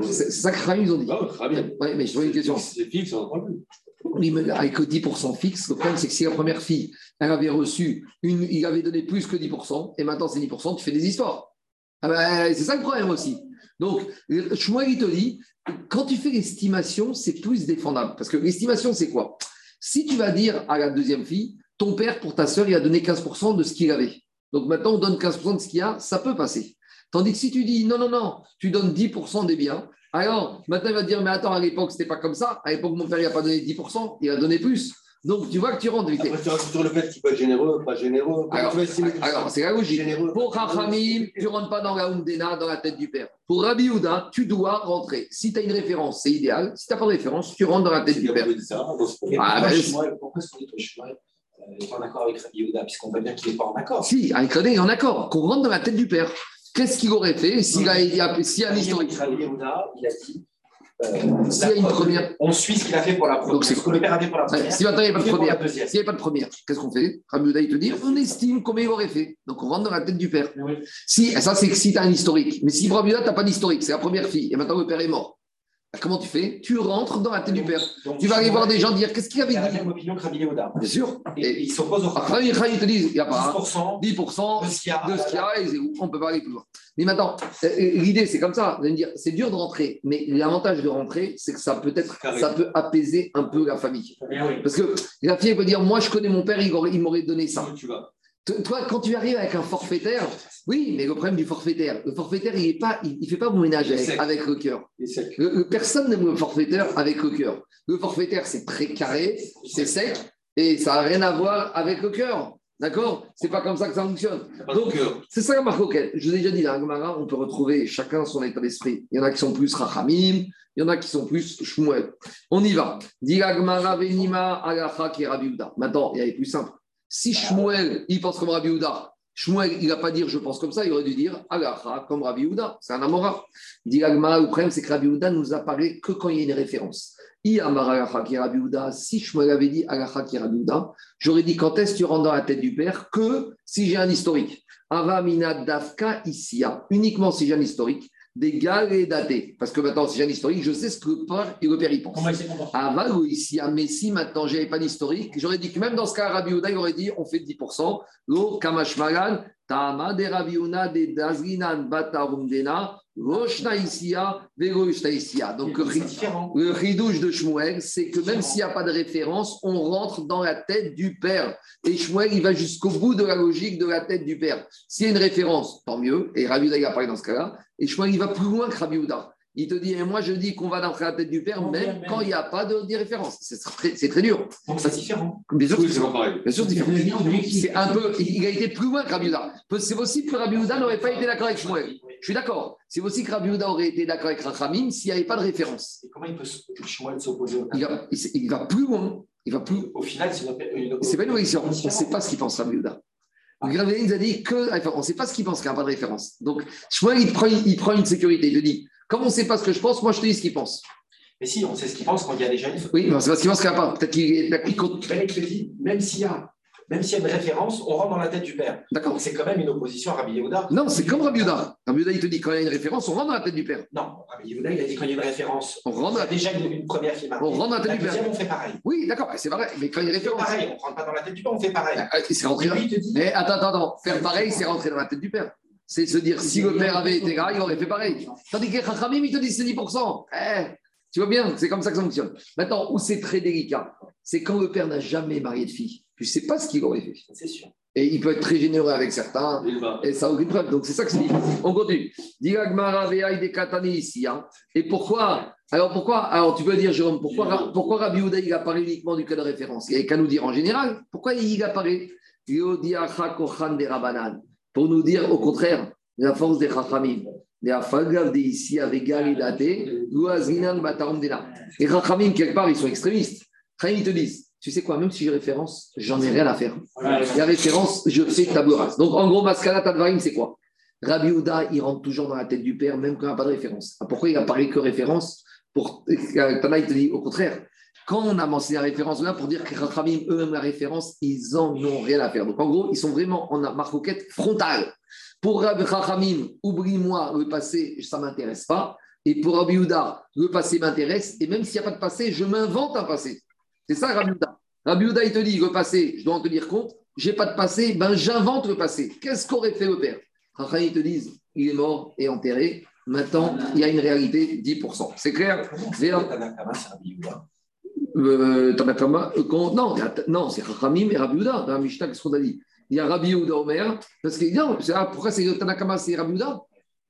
C'est ça que Khamim, ils ont dit. Oui, mais je vois une question. C'est fixe, on n'en plus avec 10% fixe, le problème, c'est que si la première fille, elle avait reçu, une, il avait donné plus que 10%, et maintenant c'est 10%, tu fais des histoires. Ah ben, c'est ça le problème aussi. Donc, Shmuel, il te dit, quand tu fais l'estimation, c'est plus défendable. Parce que l'estimation, c'est quoi? Si tu vas dire à la deuxième fille, ton père, pour ta soeur, il a donné 15% de ce qu'il avait. Donc maintenant, on donne 15% de ce qu'il y a, ça peut passer. Tandis que si tu dis, non, non, non, tu donnes 10% des biens, alors, maintenant, il va dire, mais attends, à l'époque, ce n'était pas comme ça. À l'époque, mon père, il n'a pas donné 10%, il a donné plus. Donc, tu vois que tu rentres vite. Après, tu rajoutes sur le fait qu'il peut être généreux, pas généreux. Alors, alors c'est la logique. Généreux, Pour Rachamim, tu ne rentres pas dans la Umdena, dans la tête du père. Pour Rabbi Houda, tu dois rentrer. Si tu as une référence, c'est idéal. Si tu n'as pas de référence, tu rentres dans la tête du père. Ah, ben, pourquoi est-ce qu'on est n'est pas en accord avec Rabbi Houda Puisqu'on voit bien qu'il n'est pas en accord. Si, avec Rabbi, il est en accord. Qu'on rentre dans la tête du père. Qu'est-ce qu'il aurait fait s'il a, si un historique? Il a dit euh, s'il y a une première. On suit ce qu'il a fait pour la première. Donc, c'est ce que le père a fait pour la première. Si maintenant il n'y a pas de première, s'il n'y a pas de première, qu'est-ce qu'on fait? Rabbi il te dit on estime combien il aurait fait. Donc, on rentre dans la tête du père. Si, ça, c'est si tu as un historique. Mais si Rabbi tu n'as pas d'historique, c'est la première fille, et maintenant le père est mort. Bah, comment tu fais? Tu rentres dans la tête du père. tu vas aller voir des gens dire qu'est-ce qu'il avait dit? C'est la même opinion que Rabbi Yehuda. Bien sûr. Et, il s'oppose au ils te disent il n'y a pas 10%, 10% de ce qu'il y a, et on ne peut pas aller plus loin. Mais maintenant, euh, euh, l'idée, c'est comme ça. Vous allez me dire c'est dur de rentrer, mais l'avantage de rentrer, c'est que ça peut être, ça peut apaiser un peu la famille. Eh Parce que la fille peut dire moi, je connais mon père, il m'aurait donné ça. Tu vas. Toi, quand tu arrives avec un forfaitaire, oui, mais le problème du forfaitaire, le forfaitaire, il ne pas, il, fait pas bon ménage avec, le cœur. Personne n'aime le forfaitaire avec le cœur. Le forfaitaire, c'est très carré, c'est sec, et ça n'a rien à voir avec le cœur. D'accord? C'est pas comme ça que ça fonctionne. Donc, c'est ça la marque Je vous ai déjà dit, dans la on peut retrouver chacun son état d'esprit. Il y en a qui sont plus Rachamim, il y en a qui sont plus Shmuel. On y va. Maintenant, il y a plus simple. Si Shmuel, il pense comme Rabbi Houda, Shmuel, il ne va pas dire je pense comme ça, il aurait dû dire Agacha comme Rabbi Houda. C'est un Amora. Dit le problème, c'est que Rabbi Houda nous apparaît que quand il y a une référence. Si Shmuel avait dit Agacha qui Rabbi Houda, j'aurais dit quand est-ce que tu rentres dans la tête du père que si j'ai un historique? Ava mina dafka isia, uniquement si j'ai un historique des et datés. Parce que maintenant, si j'ai un historique, je sais ce que le père, et le père y pense. Avant, ici, à Messi, maintenant, je n'avais pas d'historique. J'aurais dit que même dans ce cas, Rabbi Ouda, il aurait dit on fait 10%. Lo Kamashmagan, Tama de Rabbi de Dazrinan Batarumdena, Roshnaïsia, Veroshnaïsia. Donc, le ridouche de Shmuel, c'est que même s'il n'y a pas de référence, on rentre dans la tête du père. Et Shmuel, il va jusqu'au bout de la logique de la tête du père. S'il y a une référence, tant mieux. Et Rabbi Ouda, il a parlé dans ce cas-là. Et Shmuel, il va plus loin que Rabbi Ouda. Il te dit, et moi je dis qu'on va dans la tête du père, même quand il n'y a pas de, référence. C'est très, très, dur. c'est différent. Bien sûr, c'est pareil. Bien sûr, c'est différent. C'est un peu, il a été plus loin que Rabbi Ouda. C'est possible que Rabbi Ouda n'aurait pas été d'accord avec Shmuel. Je suis d'accord. C'est aussi que Rabbi Ouda aurait été d'accord avec Rachamim s'il n'y avait pas de référence. Et comment il peut Shmuel s'opposer il, va, il, va plus loin. Il va plus. Au final, c'est pas une question. On ne sait pas ce qu'il pense Rabbi Ouda. Rabbi nous a dit que On ne sait pas ce qu'il pense qu'il n'y a pas de référence. Donc, Shmuel, il prend, il prend une sécurité. Il te dit Comme on ne sait pas ce que je pense, moi, je te dis ce qu'il pense. Mais si, on sait ce qu'il pense quand il y a déjà une. Oui, mais c'est parce qu'il pense qu'il n'y a pas. Peut-être qu'il compte. Ben, il te dit Même s'il y a même s'il y a une référence, on rentre dans la tête du père. D'accord. C'est quand même une opposition à Rabbi Yehuda. Non, c'est comme Rabbi Yehuda. Rabbi Yehuda, il te dit quand il y a une référence, on rentre dans la tête du père. Non, Rabbi Yehuda, il a dit quand il y a une référence. On rentre. Déjà une, première qui marque. On rentre dans la tête du père. Deuxième, on fait pareil. Oui, d'accord, c'est vrai. Mais quand il y a une référence. Pareil, on ne rentre pas dans la tête du père, on fait pareil. Ah, c'est rentré. Lui, il te dit. Mais attends, attends, attends. Faire pareil, c'est rentrer dans la tête du père. C'est se dire, si le père avait été là, il aurait fait pareil. Tandis que Chachamim, il te dit c'est 10%. Eh, tu vois bien, c'est comme ça que ça fonctionne. Maintenant, où c'est très délicat, c'est quand le père n'a jamais marié de fille. Tu ne sais pas ce qu'il aurait fait. C'est sûr. Et il peut être très généreux avec certains. Et ça aucune preuve. Donc c'est ça que c'est dit. On continue. ici. Hein. Et pourquoi Alors pourquoi Alors tu peux dire, Jérôme, pourquoi, pourquoi Rabbi Houda il apparaît uniquement du cas de référence Il n'y a qu'à nous dire en général. Pourquoi il apparaît Pour nous dire au contraire, la force des Chachamim. Les Chachamim, quelque part, ils sont extrémistes. Ils te disent tu sais quoi, même si j'ai référence, j'en ai rien à faire. La référence, je fais table rase. Donc en gros, Maskana Tadvarim, c'est quoi? Rabbi Houda, il rentre toujours dans la tête du père, même quand il n'y a pas de référence. Ah, pourquoi il a parlé que référence pour... Tana, il te dit au contraire. Quand on a mentionné la référence là, pour dire que Rachamim, eux-mêmes, la référence, ils n'en ont rien à faire. Donc en gros, ils sont vraiment en marcoquette frontale. Pour Rabbi Rachamim, oublie-moi le passé, ça ne m'intéresse pas. Et pour Rabbi Houda, le passé m'intéresse. Et même s'il n'y a pas de passé, je m'invente un passé. C'est ça Rabbi Houda, il te dit, le passé, je dois en tenir compte. J'ai pas de passé, ben j'invente le passé. Qu'est-ce qu'aurait fait le père? Rachel, ils te disent, il est mort et enterré. Maintenant, il y a une réalité 10%. C'est clair? Euh, Tanakama, euh, non, non c'est Rachamim et Rabbi Houda. Dans la Mishnah, qu'est-ce qu'on a dit? Il y a Rabbi Houda Omer. Parce que, non, pourquoi c'est Tanakama, c'est Rabbi Houda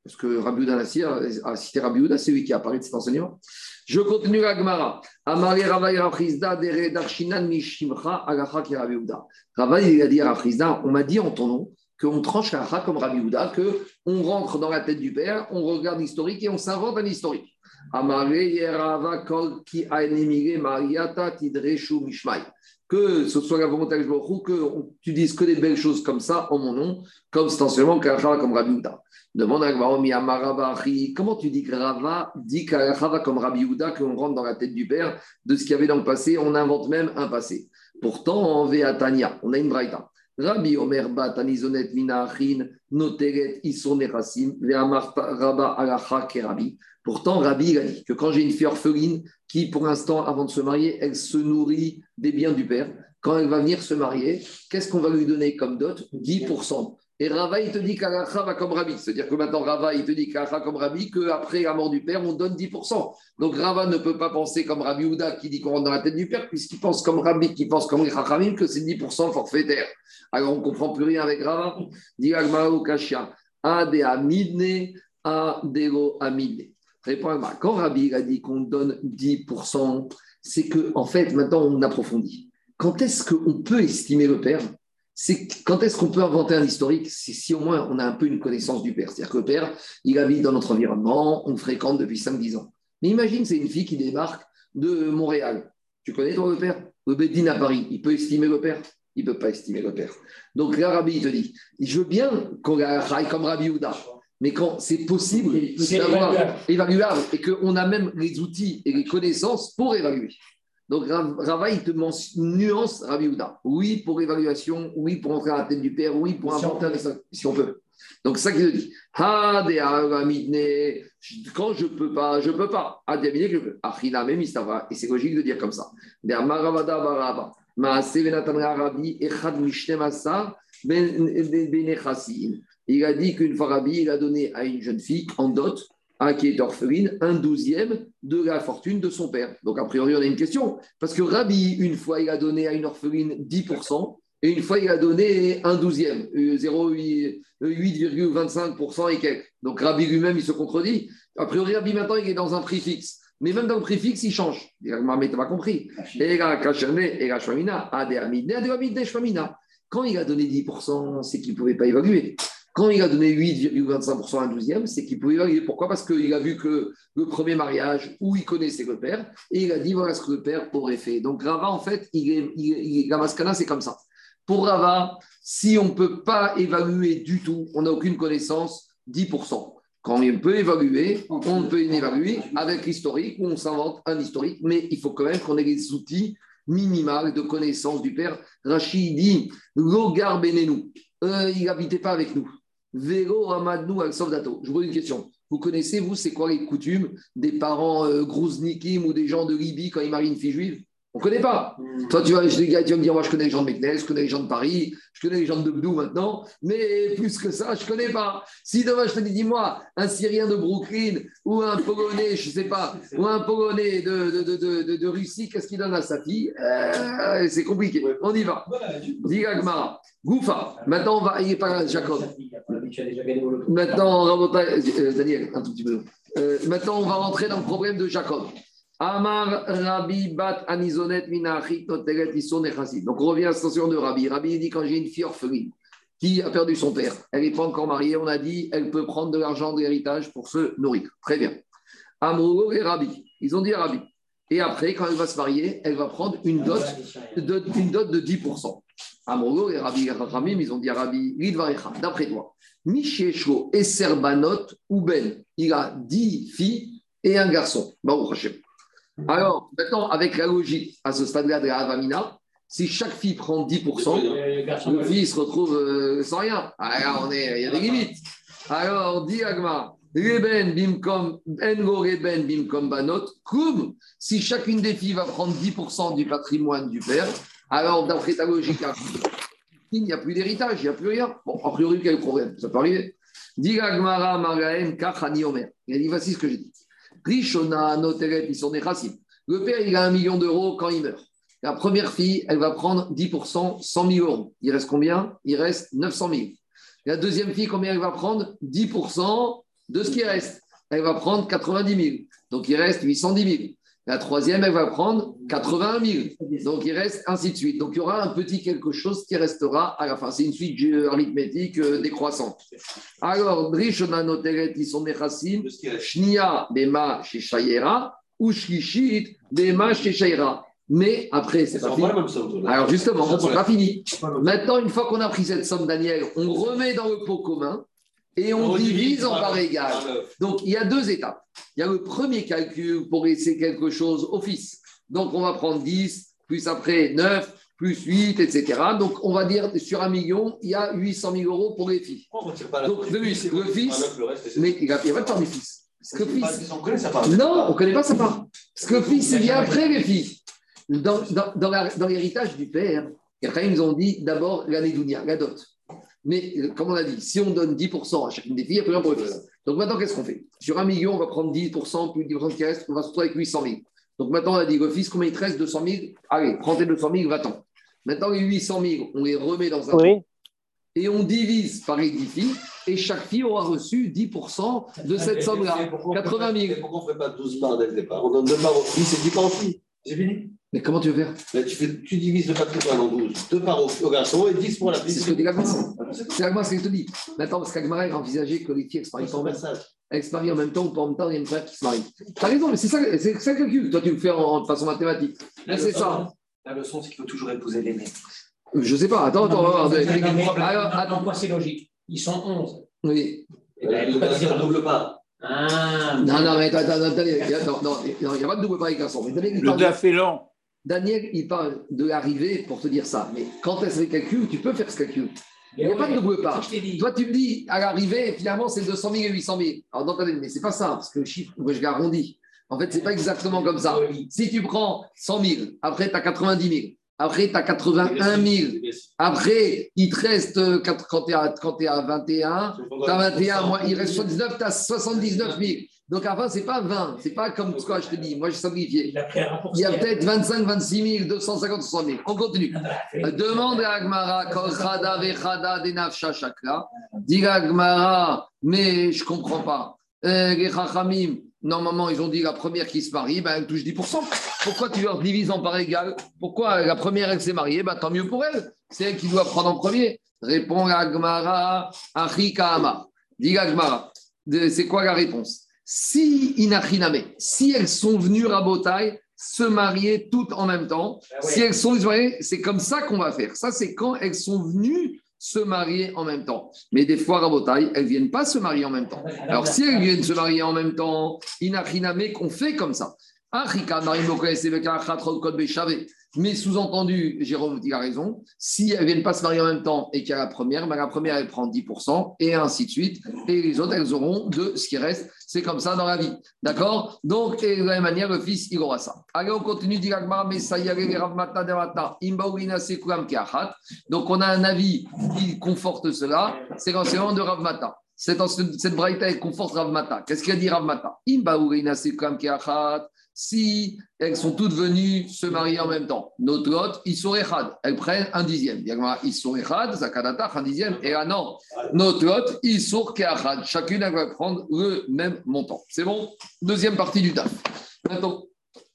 Parce que Rabbi Houda a cité Rabbi Houda, c'est lui qui a parlé de cet enseignement. Je continue la Gemara. Amari Ravaï Rafrizda, Dere Darshinan Mishimcha, Agacha ki Rabbi Uda. Ravaï, il a dit Rafrizda, on m'a dit en ton nom qu'on tranche Agacha comme Rabbi Uda, qu'on rentre dans la tête du père, on regarde l'historique et on s'invente un historique. Amari Yerava Kol ki Aenemire Mariata Tidreshu Mishmai. Que ce soit la volonté de que tu dises que des belles choses comme ça en mon nom, comme essentiellement comme Rabbi Uda. Demande à comment tu dis que Rava dit comme Rabbi Houda, qu'on rentre dans la tête du père de ce qu'il y avait dans le passé, on invente même un passé. Pourtant, en Veatania, on a une braïta. Rabbi Omer Batanizonet Minachin, Noteret Ison Erasim, Rabba Alacha Kerabi. Pourtant, Rabbi il a dit que quand j'ai une fille orpheline qui, pour l'instant, avant de se marier, elle se nourrit des biens du père, quand elle va venir se marier, qu'est-ce qu'on va lui donner comme dot? 10%. Et Rava, il te dit qu'Alacha va comme Rabbi. C'est-à-dire que maintenant, Rava, il te dit qu'Alacha comme Rabbi, qu'après la mort du père, on donne 10%. Donc Rava ne peut pas penser comme Rabbi Ouda qui dit qu'on rentre dans la tête du père, puisqu'il pense comme Rabbi, qui pense comme Rachamim, que c'est 10% forfaitaire. Alors on ne comprend plus rien avec Rava. Dit Agmao Kashia, Ade Amidne, Adego Amidne. Quand Rabbi a dit qu'on donne 10%, c'est que en fait, maintenant, on approfondit. Quand est-ce qu'on peut estimer le père? C'est quand est-ce qu'on peut inventer un historique? C'est si au moins on a un peu une connaissance du père. C'est-à-dire que le père, il habite dans notre environnement, on le fréquente depuis 5-10 ans. Mais imagine, c'est une fille qui débarque de Montréal. Tu connais toi le père? Le Bédine à Paris, il peut estimer le père? Il ne peut pas estimer le père. Donc là, Rabbi, te dit, je veux bien qu'on aille comme Rabbi Houda, mais quand c'est possible d'avoir évaluable et qu'on a même les outils et les connaissances pour évaluer. Donc Rava, il te nuance Rabbi Houda. Oui pour évaluation, oui pour entrer à la tête du père, oui pour inventer un si on peut. Donc c'est ça qu'il dit. Quand je ne peux pas, je ne peux pas. je peux. Et c'est logique de dire comme ça. Il a dit qu'une fois Rabbi, il a donné à une jeune fille en dot un qui est orpheline, un douzième de la fortune de son père. Donc, a priori, on a une question. Parce que Rabbi, une fois, il a donné à une orpheline 10%, et une fois, il a donné un douzième, 8,25% euh, et quelques. Donc, Rabbi lui-même, il se contredit. A priori, Rabbi, maintenant, il est dans un prix fixe. Mais même dans le prix fixe, il change. Mais tu pas compris. Quand il a donné 10%, c'est qu'il ne pouvait pas évaluer. Quand il a donné 8,25% à un douzième, c'est qu'il pouvait évaluer. Pourquoi? Parce qu'il a vu que le premier mariage où il connaissait le père, et il a dit voilà ce que le père aurait fait. Donc Rava, en fait, il est, mascana, c'est comme ça. Pour Rava, si on ne peut pas évaluer du tout, on n'a aucune connaissance, 10%. Quand on peut évaluer, on peut évaluer avec l'historique ou on s'invente un historique, mais il faut quand même qu'on ait les outils minimaux de connaissance du père. Rachid dit Logar Benenou, euh, il n'habitait pas avec nous. Vélo Amadnou al. Je vous pose une question. Vous connaissez, vous, c'est quoi les coutumes des parents euh, ou des gens de Libye quand ils marient une fille juive? On ne connaît pas. Hmm. Toi, tu vas, tu vas me dire, moi, je connais les gens de Meknes, je connais les gens de Paris, je connais les gens de Bdou maintenant, mais plus que ça, je ne connais pas. Si demain, je te dis, dis-moi, un Syrien de Brooklyn ou un Polonais, je ne sais pas, ou un Polonais de, de, de, de Russie, qu'est-ce qu'il donne à sa fille? Euh, C'est compliqué. On y va. Dis Gmara. Goufa. Maintenant, on va. Il pas Jacob. Maintenant, euh, Daniel, un tout petit peu. Euh, maintenant, on va rentrer dans le problème de Jacob. Amar Rabbi Bat Anizonet Donc on revient à la station de Rabbi. Rabbi dit quand j'ai une fille orpheline qui a perdu son père, elle n'est pas encore mariée, on a dit elle peut prendre de l'argent de l'héritage pour se nourrir. Très bien. Amro et Rabbi, ils ont dit à Rabbi. Et après, quand elle va se marier, elle va prendre une dot de, une dot de 10%. Amro et Rabbi Ramim, ils ont dit à Rabbi, d'après toi, Mishesho et Serbanot ou Ben, il a 10 filles et un garçon. Alors, maintenant, avec la logique, à ce stade-là de la Avamina, si chaque fille prend 10%, le fils se retrouve euh, sans rien. Alors, on est, il y a des limites. Alors, dit Agma, Reben bimkom, engo reben bimkom banot, koum, si chacune des filles va prendre 10% du patrimoine du père, alors, d'après ta logique, il n'y a plus d'héritage, il n'y a plus rien. Bon, a priori, quel problème? Ça peut arriver. Dit Agmara, Margaem, Kachani Omer. Il a dit, voici ce que j'ai dit. Rishona, Noteret, ils sont des Le père, il a un million d'euros quand il meurt. La première fille, elle va prendre 10%, 100 000 euros. Il reste combien? Il reste 900 000. La deuxième fille, combien elle va prendre? 10% de ce qui reste. Elle va prendre 90 000. Donc il reste 810 000. La troisième, elle va prendre 80 000. Donc, il reste ainsi de suite. Donc, il y aura un petit quelque chose qui restera à la fin. C'est une suite arithmétique euh, décroissante. Alors, Drishona Noteret, ils sont Nechassim, Shnia, Bema, Sheshayera, ou Shlishit, Bema, Sheshayera. Mais après, c'est pas fini. Alors, justement, c'est pas fini. Maintenant, une fois qu'on a pris cette somme, Daniel, on remet dans le pot commun et on, divise en parts égales. Donc, il y a deux étapes. Il y a le premier calcul pour laisser quelque chose au fils. Donc, on va prendre 10, plus après 9, plus 8, etc. Donc, on va dire sur un million, il y a 800 000 euros pour les filles. Donc, le, fils, mais il n'y a, pas de part des fils. Parce que fils, on connaît sa part. Non, on ne connaît pas sa part. Parce que fils, il vient après les filles. Dans, dans, l'héritage du père, après, ils ont dit d'abord l'année d'Ounia, la dot. Mais euh, comme on a dit, si on donne 10% à chacune des filles, il y a plus rien pour le fils. Donc maintenant, qu'est-ce qu'on fait? Sur un million, on va prendre 10%, plus 10% qui reste, on va se retrouver avec 800 000. Donc maintenant, on a dit, le fils, combien il te reste? 200 000 Allez, prends tes 200 000, va-t'en. Maintenant, les 800 000, on les remet dans un oui. et on divise par les 10 filles, et chaque fille aura reçu 10% de cette somme-là, 80 000. Pourquoi on ne fait pas 12 parts dès le départ? On donne 2 parts aux fils et 10 parts aux filles. C'est fini. Mais comment tu veux faire tu, fais, tu, divises le patrimoine en 12, 2 parts au, garçon et 10 pour la fille. C'est ce que dit Gagmar. C'est Gagmar ce qu'il te dit. Maintenant, parce qu'Agmar a envisagé que les filles exparient en même temps. en même temps ou pas en même temps, il y a une frère qui se marie. Tu as raison, mais c'est ça, c'est ça le calcul. Toi, tu le fais en, façon mathématique. Mais c'est ça. La leçon, c'est qu'il faut toujours épouser les mecs. Je ne sais pas. Attends, attends, on va voir. Alors, attends, moi, c'est logique? Ils sont 11. Oui. Il ne pas double pas. Ah, non, non, mais attends, attends, attends, il n'y a pas de double pas avec garçon. Le DAF est long. Daniel, il parle de l'arrivée pour te dire ça. Mais quand est-ce le calcul, tu peux faire ce calcul. Il n'y a pas de double part. Toi, tu me dis, à l'arrivée, finalement, c'est 200 000 et 800 000. Alors, non, mais c'est pas ça, parce que le chiffre, moi, je l'arrondis. En fait, c'est pas exactement comme ça. Si tu prends 100 000, après, tu as 90 000. Après, tu as 81 000. Après, il te reste, quand tu es, à 21, tu as 21, il reste 79, tu as 79 000. Donc avant, ce n'est pas 20, ce n'est pas comme ce que je te dis. Moi, j'ai simplifié. Il y a peut-être 25, 26 000, 250, 60 000. On continue. Demande à Agmara, Kolchada Vechada Denafsha Chakra. Dis Agmara, mais je ne comprends pas. Euh, les Chachamim, normalement, ils ont dit la première qui se marie, ben, elle touche 10%. Pourquoi tu leur divises en part égale Pourquoi la première, elle s'est mariée? Ben, Tant mieux pour elle. C'est elle qui doit prendre en premier. Répond Agmara, Achikama. Dis Agmara, c'est quoi la réponse? Si inachiname, si elles sont venues rabotaille, se marier toutes en même temps. Ah. Si elles sont mariées, c'est comme ça qu'on va faire. Ça, c'est quand elles sont venues se marier en même temps. Mais des fois, elles ne viennent pas se marier en même temps. Alors, si elles viennent se marier en même temps, Inachiname, qu'on fait comme ça. Mais sous-entendu, Jérôme dit a raison, si elles ne viennent pas se marier en même temps et qu'il y a la première, ben la première, elle prend 10% et ainsi de suite. Et les autres, elles auront de ce qui reste. C'est comme ça dans la vie. D'accord? Donc, et de la même manière, le fils, il aura ça. Allez, on continue, dit mais ça y. Donc, on a un avis qui conforte cela. C'est l'enseignement de Rav Mata. Cette, cette braïta, elle conforte Rav Mata. Qu'est-ce qu'il a dit Rav Si elles sont toutes venues se marier en même temps. Notre lot, ils sont echad. Elles prennent un dixième. Ils sont un dixième. Et là, non. Notre lot, ils sont keachad. Chacune, elle va prendre le même montant. C'est bon? Deuxième partie du DAF. Maintenant,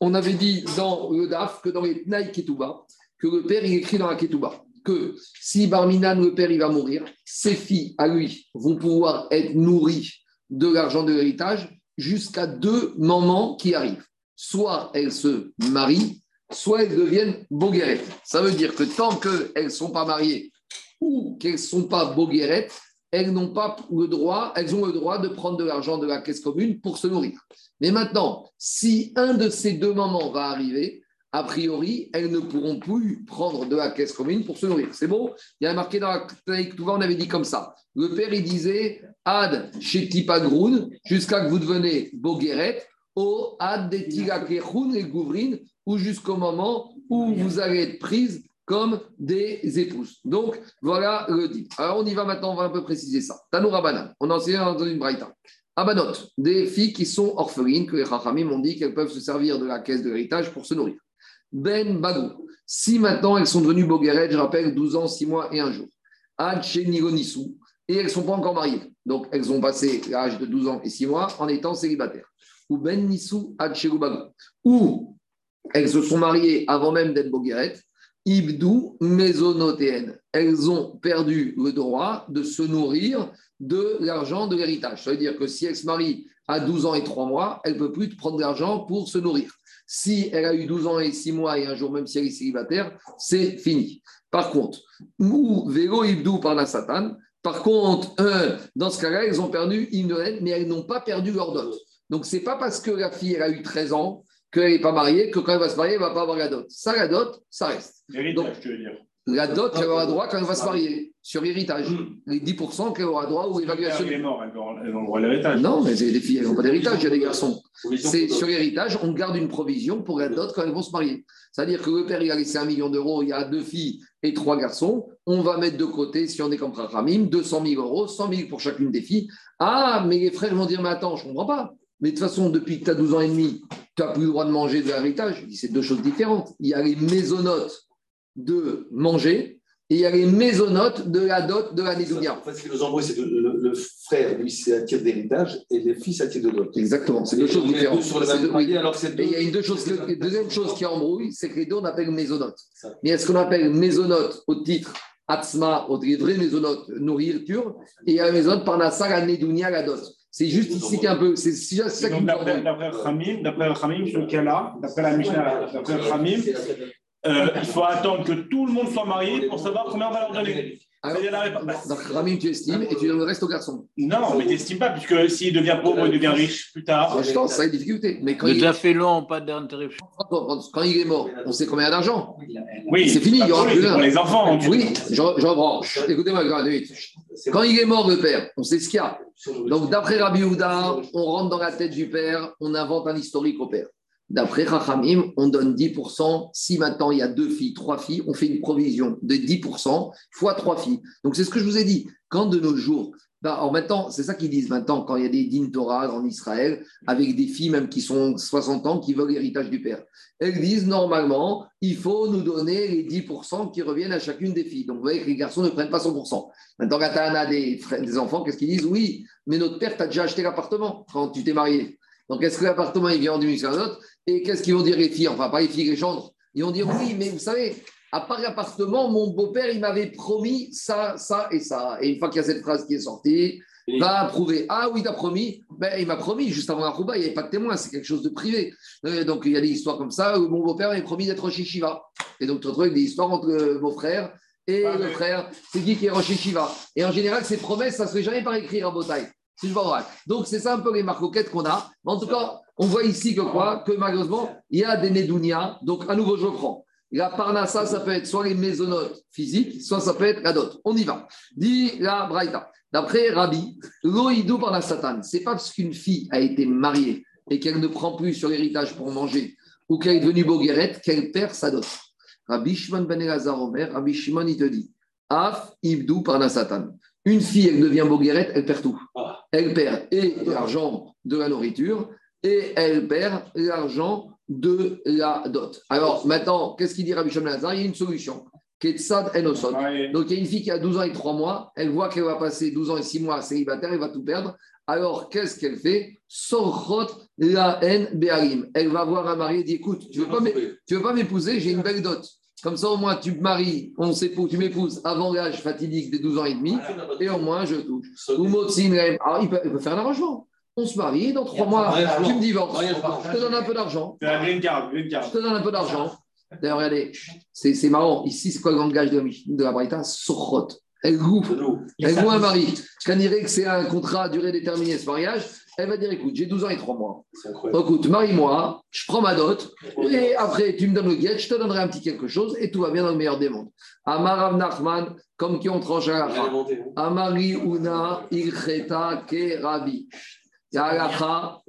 on avait dit dans le DAF que dans les Tnaï que le père, il écrit dans la Ketouba que si Barminan, le père, il va mourir, ses filles, à lui, vont pouvoir être nourries de l'argent de l'héritage jusqu'à deux moments qui arrivent soit elles se marient, soit elles deviennent boguerettes. Ça veut dire que tant qu'elles ne sont pas mariées ou qu'elles ne sont pas boguerettes, elles n'ont pas le droit, elles ont le droit de prendre de l'argent de la caisse commune pour se nourrir. Mais maintenant, si un de ces deux moments va arriver, a priori, elles ne pourront plus prendre de la caisse commune pour se nourrir. C'est bon Il y a marqué dans la on avait dit comme ça. Le père, il disait Ad chez Tipagroun, jusqu'à que vous devenez boguerette, au et gouvrines, ou jusqu'au moment où vous allez être prise comme des épouses. Donc, voilà le dit. Alors, on y va maintenant, on va un peu préciser ça. Tanoura Banan, on a enseigné dans une braïta. Abanot, des filles qui sont orphelines, que les Chachamim ont dit qu'elles peuvent se servir de la caisse de l'héritage pour se nourrir. Ben Bagou, si maintenant elles sont devenues Bogueret, je rappelle, 12 ans, 6 mois et 1 jour. Ad Nigonissou, et elles ne sont pas encore mariées. Donc, elles ont passé l'âge de 12 ans et 6 mois en étant célibataires ou Ben Nissou ou elles se sont mariées avant même d'être Bogueret, Ibdou Mésonotéen. Elles ont perdu le droit de se nourrir de l'argent de l'héritage. Ça veut dire que si elle se marie à 12 ans et 3 mois, elle ne peut plus prendre l'argent pour se nourrir. Si elle a eu 12 ans et 6 mois et un jour, même si elle est célibataire, c'est fini. Par contre, ou Vélo Ibdou par la Satan, par contre, dans ce cas-là, elles ont perdu une mais elles n'ont pas perdu leur dot. Donc, ce n'est pas parce que la fille elle a eu 13 ans qu'elle n'est pas mariée que quand elle va se marier, elle ne va pas avoir la dot. Ça, la dot, ça reste. L'héritage, tu veux dire. La dot, elle aura droit quand elle va se marier, sur l'héritage. Les 10% qu'elle aura droit ou évaluation. Elle est morte, elles ont le droit à l'héritage. Non, mais les filles, elles n'ont pas d'héritage, il y a des garçons. C'est sur l'héritage, on garde une provision pour la dot quand elles vont se marier. C'est-à-dire que le père, il a laissé un million d'euros, il y a deux filles et trois garçons. On va mettre de côté, si on est comme Ramim, 200 000 euros, 100 000 pour chacune des filles. Ah, mais les frères vont dire, mais attends, je ne comprends pas. Mais de toute façon, depuis que tu as 12 ans et demi, tu n'as plus le droit de manger de l'héritage. C'est deux choses différentes. Il y a les mésonotes de manger et il y a les mésonotes de la dot de la nédonia. En fait, ce qui nous embrouille, c'est que le, le, frère, lui, c'est à titre d'héritage et filles, c'est à titre de dot. Exactement, c'est deux choses différentes. Sur le même oui. alors c'est Et il y a une deux choses, que, deuxième chose qui embrouille, c'est que les deux, on appelle mésonotes. Mais est-ce qu'on appelle mésonotes au titre Atzma, au titre vrai mésonotes, nourriture, et il y a la mésonote par la saga nédounia, la dot? C'est juste ici qu'un peu. C'est ça qui D'après Khamim, d'après Khamim, ce cas-là, d'après la Mishnah, d'après Khamim, euh, il faut attendre que tout le monde soit marié pour savoir combien on va leur donner. Alors, donc, Ramim, tu estimes et tu donnes le reste au garçon. Non, mais tu n'estimes pas, puisque s'il devient pauvre, il devient riche plus tard. Je pense, ça a des difficultés. Mais quand le il... fait long, pas d'interruption. Quand il est mort, on sait combien d'argent. Oui, c'est fini, il y aura plus pour les enfants. Oui, je, reprends. Écoutez-moi, Quand il est mort, le père, on sait ce qu'il y a. Donc, d'après Rabbi Houda, on rentre dans la tête du père, on invente un historique au père. D'après Rachamim, on donne 10%. Si maintenant il y a deux filles, trois filles, on fait une provision de 10% fois trois filles. Donc c'est ce que je vous ai dit. Quand de nos jours, bah, en maintenant, c'est ça qu'ils disent maintenant, quand il y a des din Torah en Israël, avec des filles même qui sont 60 ans, qui veulent l'héritage du père. Elles disent normalement, il faut nous donner les 10% qui reviennent à chacune des filles. Donc vous voyez que les garçons ne prennent pas 100%. Maintenant, quand tu as des, des enfants, qu'est-ce qu'ils disent? Oui, mais notre père t'a déjà acheté l'appartement quand tu t'es marié. Donc est-ce que l'appartement il vient en diminution à l'autre? Et qu'est-ce qu'ils vont dire les filles? Enfin, pas les filles, les gendres. Ils vont dire oui, mais vous savez, à part l'appartement, mon beau-père, il m'avait promis ça, ça et ça. Et une fois qu'il y a cette phrase qui est sortie, va approuver. Ah oui, t'as promis. Ben, il m'a promis, juste avant la rouba, il n'y avait pas de témoin, c'est quelque chose de privé. Euh, donc il y a des histoires comme ça où mon beau-père m'a promis d'être chez Shiva. Et donc tu te retrouves avec des histoires entre euh, mon frère et le frère. C'est qui qui est Rocher Shiva Et en général, ces promesses, ça ne se fait jamais par écrit en bataille. Si je Donc c'est ça un peu les marcoquettes qu'on a. En tout cas, on voit ici que quoi? Que malheureusement, il y a des Nédounia. Donc à nouveau, je prends. La parnassa, ça peut être soit les maisonnotes physiques, soit ça peut être la dot. On y va. Dit la Braïta. D'après Rabbi, l'oïdou par la satan, c'est pas parce qu'une fille a été mariée et qu'elle ne prend plus sur l'héritage pour manger ou qu'elle est devenue boguerette qu'elle perd sa dot. Rabbi Shimon ben Elazar Omer, Rabbi Shimon, il te dit Af ibdou par la satan. Une fille, elle devient boguerette, elle perd tout. Ah. Elle perd et l'argent de la nourriture et elle perd l'argent de la dot. Alors maintenant, qu'est-ce qu'il dit Rabbi Shimon Il y a une solution. Ketsad Enosot. Donc il y a une fille qui a 12 ans et 3 mois, elle voit qu'elle va passer 12 ans et 6 mois célibataire, elle va tout perdre. Alors qu'est-ce qu'elle fait? Sorchot la haine. Elle va voir un mari et dit écoute, tu ne veux pas m'épouser, j'ai une belle dot. Comme ça, au moins, tu me maries, on s'épouse, tu m'épouses avant l'âge fatidique des 12 ans et demi, et au moins, je touche. Ou Alors, il peut, il peut faire un arrangement. On se marie, dans trois mois, tu me divorces. Je te donne un peu d'argent. Je te donne un peu d'argent. D'ailleurs, regardez, c'est marrant. Ici, c'est quoi le langage de, de la Braïta? Sochot. Elle goûte. Elle goûte un mari. Je dirais que c'est un contrat à durée déterminée, ce mariage. Elle va dire écoute, j'ai 12 ans et 3 mois. Écoute, marie-moi, je prends ma dot, et après, tu me donnes le guet, je te donnerai un petit quelque chose, et tout va bien dans le meilleur des mondes. Amarav Nachman, comme qui ont tranché à la Amari Una, Ilcheta, Ke La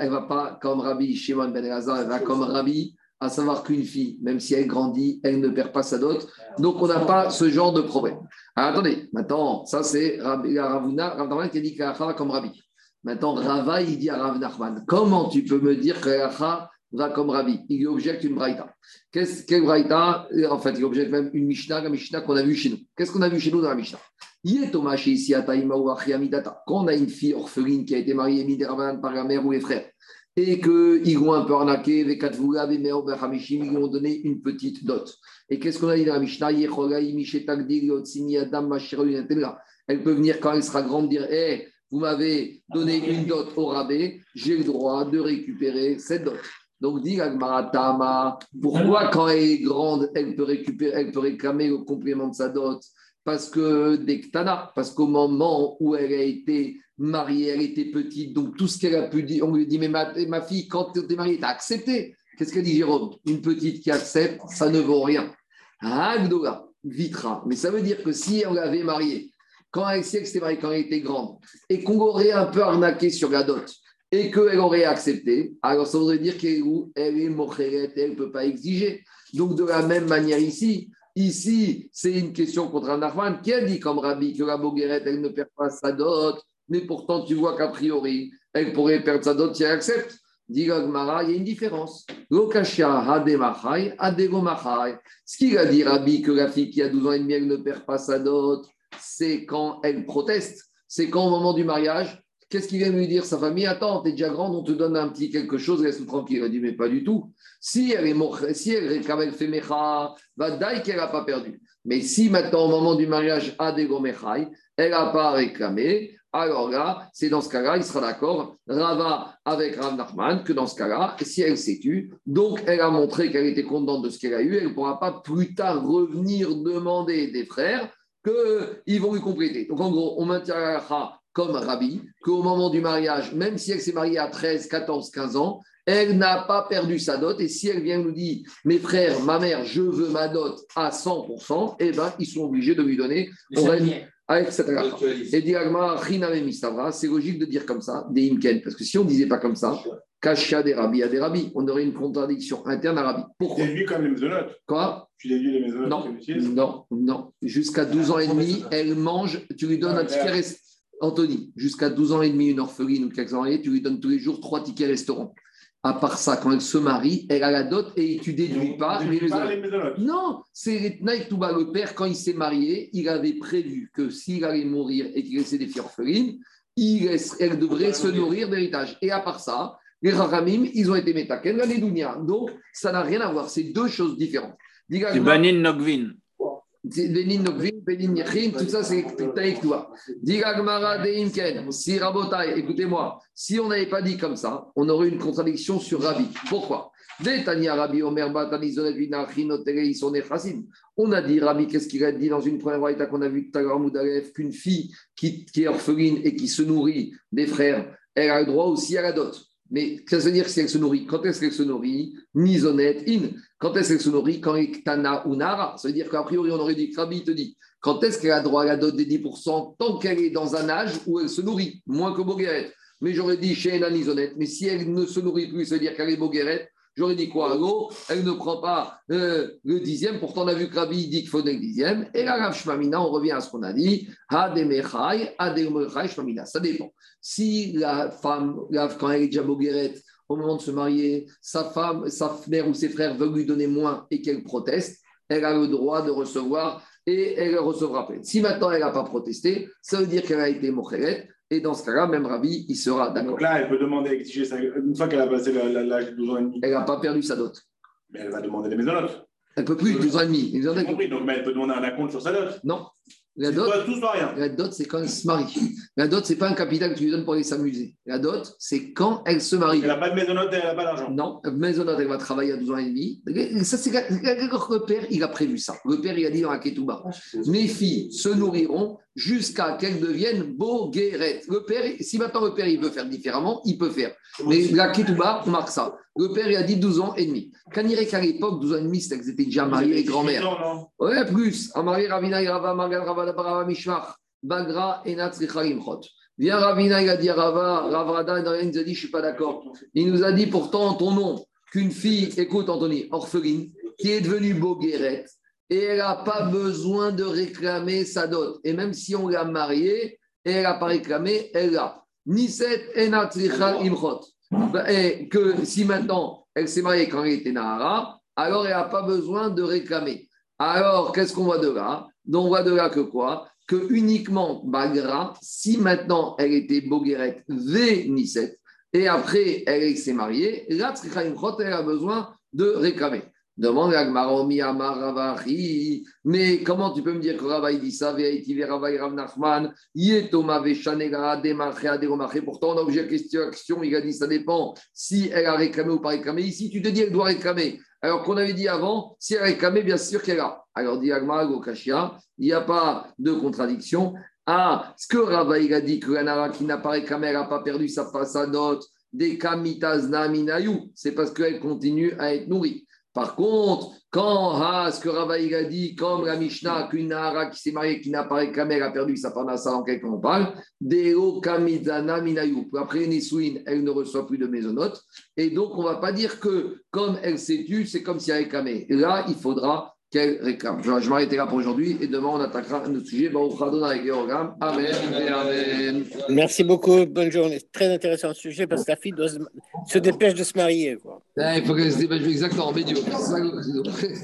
elle va pas comme Rabbi Shimon Ben Elazar, elle va comme Rabbi à savoir qu'une fille, même si elle grandit, elle ne perd pas sa dot. Donc, on n'a pas ce genre de problème. Alors, attendez, maintenant, ça c'est Ravuna, Rav qui a dit qu'Alacha comme Rabbi. Maintenant, Rava, il dit à Rav Nachman, comment tu peux me dire qu'Alacha va comme Rabbi? Il objecte une braïta. Qu'est-ce qu'une braïta? En fait, il objecte même une Mishnah, la Mishnah qu'on a vue chez nous. Qu'est-ce qu'on a vu chez nous dans la Mishnah? Quand on a une fille orpheline qui a été mariée par la mère ou les frères, et qu'ils vont un peu arnaqué, ils lui ont donné une petite dot. Et qu'est-ce qu'on a dit dans la Mishnah? Elle peut venir quand elle sera grande dire hey, vous m'avez donné une dot au rabais, j'ai le droit de récupérer cette dot. Donc, dit pourquoi quand elle est grande, elle peut, récupérer, elle peut réclamer le complément de sa dot Parce que des parce qu'au moment où elle a été mariée, elle était petite, donc tout ce qu'elle a pu dire, on lui dit, mais ma, fille, quand tu es mariée, tu as accepté. Qu'est-ce qu'elle dit Jérôme? Une petite qui accepte, ça ne vaut rien. Agdoga, vitra. Mais ça veut dire que si on l'avait mariée, quand elle, elle mariée quand elle était grande, et qu'on aurait un peu arnaqué sur la dot, et qu'elle aurait accepté, alors ça voudrait dire qu'elle est mocheret, elle ne peut pas exiger. Donc de la même manière ici, ici, c'est une question contre un Arman qui a dit comme Rabbi que la Bogueret, elle ne perd pas sa dot, mais pourtant tu vois qu'a priori, elle pourrait perdre sa dot si elle accepte. Dit il y a une différence. Ce qu'il a dit Rabbi que la fille qui a 12 ans et demi, elle ne perd pas sa dot, c'est quand elle proteste. C'est quand au moment du mariage, qu'est-ce qu'il vient lui dire Sa famille, attends, t'es déjà grande, on te donne un petit quelque chose, reste tranquille. Il a dit, mais pas du tout. Si elle est si elle, quand fait mecha, va daï qu'elle n'a pas perdu. Mais si maintenant, au moment du mariage, a des elle n'a pas réclamé, alors là, c'est dans ce cas-là, il sera d'accord, Rava avec Rav que dans ce cas-là, si elle s'est tue, donc elle a montré qu'elle était contente de ce qu'elle a eu, elle ne pourra pas plus tard revenir demander des frères qu'ils vont lui compléter. Donc en gros, on maintient comme Rabbi, qu'au moment du mariage, même si elle s'est mariée à 13, 14, 15 ans, elle n'a pas perdu sa dot. Et si elle vient nous dire, mes frères, ma mère, je veux ma dot à 100%, eh ben, ils sont obligés de lui donner avec cette Et c'est logique de dire comme ça, des imken, parce que si on ne disait pas comme ça, Kasha des rabis à des rabis, on aurait une contradiction interne à rabbi. Pourquoi Tu déduis comme les maisonnotes. Quoi? Tu déduis les Non, non, non. Jusqu'à 12 ans et demi, elle mange, tu lui donnes un ticket restaurant. Anthony, jusqu'à 12 ans et demi, une orpheline ou quelques ans tu lui donnes tous les jours trois tickets restaurant. À part ça, quand elle se marie, elle a la dot et tu déduis pas, les, Non, c'est Touba, le père, quand il s'est marié, il avait prévu que s'il allait mourir et qu'il laissait des filles orphelines, il elle devrait se nourrir d'héritage. Et à part ça, les Rahamim, ils ont été métaken, la Donc, ça n'a rien à voir. C'est deux choses différentes. C'est Banin Nogvin. Tout ça c'est avec toi. Si Rabotai, écoutez-moi, si on n'avait pas dit comme ça, on aurait une contradiction sur Rabbi. Pourquoi? On a dit, Rabbi, qu'est-ce qu'il a dit dans une première voie qu'on a vu tout à l'heure, qu'une fille qui, est orpheline et qui se nourrit des frères, elle a le droit aussi à la dot. Mais ça veut dire si elle se nourrit Quand est-ce qu'elle se nourrit? Nizonet, in. Quand est-ce qu'elle se nourrit Quand est tana ou nara. Ça veut dire qu'a priori, on aurait dit, Rabbi te dit, quand est-ce qu'elle a droit à la dot des 10% Tant qu'elle est dans un âge où elle se nourrit, moins que Bogueret. Mais j'aurais dit chez Ena Nizonet. Mais si elle ne se nourrit plus, ça veut dire qu'elle est Bogueret. J'aurais dit quoi? Elle ne prend pas euh, le dixième. Pourtant, on a vu que Rabbi dit qu'il faut le dixième. Et là, Rav Shmamina, on revient à ce qu'on a dit. Shmamina. Ça dépend. Si la femme, quand elle est déjà boguerette, au moment de se marier, sa femme, sa mère ou ses frères veulent lui donner moins et qu'elle proteste, elle a le droit de recevoir et elle recevra plein. Si maintenant elle n'a pas protesté, ça veut dire qu'elle a été mocheret. Et dans ce cas-là, même Ravi, il sera d'accord. Donc là, elle peut demander, exiger ça. Une fois qu'elle a passé l'âge de 12 ans et demi. Elle n'a pas perdu sa dot. Mais elle va demander des maisonnotes. Elle ne peut plus, 12 ans et demi. Compris, donc mais elle peut demander un acompte sur sa dot. Non. La dot, la dot, c'est quand elle se marie. La dot, c'est pas un capital que tu lui donnes pour aller s'amuser. La dot, c'est quand elle se marie. Elle n'a pas de maisonnote, elle n'a pas d'argent. Non, maisonnote, elle va travailler à 12 ans et demi. Ça, c'est le père, il a prévu ça. Le père, il a dit dans la Ketouba Mes filles se nourriront jusqu'à qu'elles deviennent boguerettes. Le père, si maintenant le père il veut faire différemment, il peut faire. Mais la Ketouba marque ça. Le père, il a dit 12 ans et demi. Quand il qu'à l'époque, 12 ans et demi, c'était qu'ils étaient déjà mariés et grand-mère. Ouais, plus. À marié Ravina, Rava, Magan, Rava, Barava, Mishmach, Bagra, Enat, Chot. Viens Ravina, il a dit Rava, Ravrada, il nous a dit, je ne suis pas d'accord. Il nous a dit pourtant ton nom, qu'une fille, écoute Anthony, orpheline, qui est devenue boguerette, et elle n'a pas besoin de réclamer sa dot. Et même si on l'a mariée, et elle n'a pas réclamé, elle l'a. Niset Enat, Imchot. Et que si maintenant elle s'est mariée quand elle était Nahara, alors elle n'a pas besoin de réclamer. Alors, qu'est-ce qu'on voit de là? Donc, on voit de là que quoi? Que uniquement Bagra, si maintenant elle était Bogueret V et après elle s'est mariée, là, elle a besoin de réclamer. Demande à Ravahi, mais comment tu peux me dire que Ravaï dit ça, pourtant on a objet question, il a dit ça dépend si elle a réclamé ou pas réclamé. Ici, tu te dis elle doit réclamer. Alors qu'on avait dit avant, si elle a réclamé, bien sûr qu'elle a. Alors, dit Agmar il n'y a pas de contradiction. Ah, ce que Ravaï a dit que Nara qui n'a pas réclamé, elle n'a pas perdu sa, sa note, des Kamitas Naminayou, c'est parce qu'elle continue à être nourrie. Par contre, quand ah, que Ravaï a dit, comme la Mishnah, qu'une Nahara qui s'est mariée, qui n'a pas réclamé, elle a perdu sa parnassa en quelqu'un on parle, Deo Kamidana Minayou. Après Nisouin, elle ne reçoit plus de maisonnotes. Et donc, on ne va pas dire que comme elle s'est tue, c'est comme si elle a réclamé. Là, il faudra qu'elle réclame. Je, je m'arrêterai là pour aujourd'hui et demain on attaquera un autre sujet. Amen. Amen. Merci beaucoup. Bonne journée. Très intéressant sujet parce que la fille doit se, dépêche de se marier. Quoi. il faut qu'elle se dépêche exactement.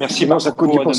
Merci beaucoup.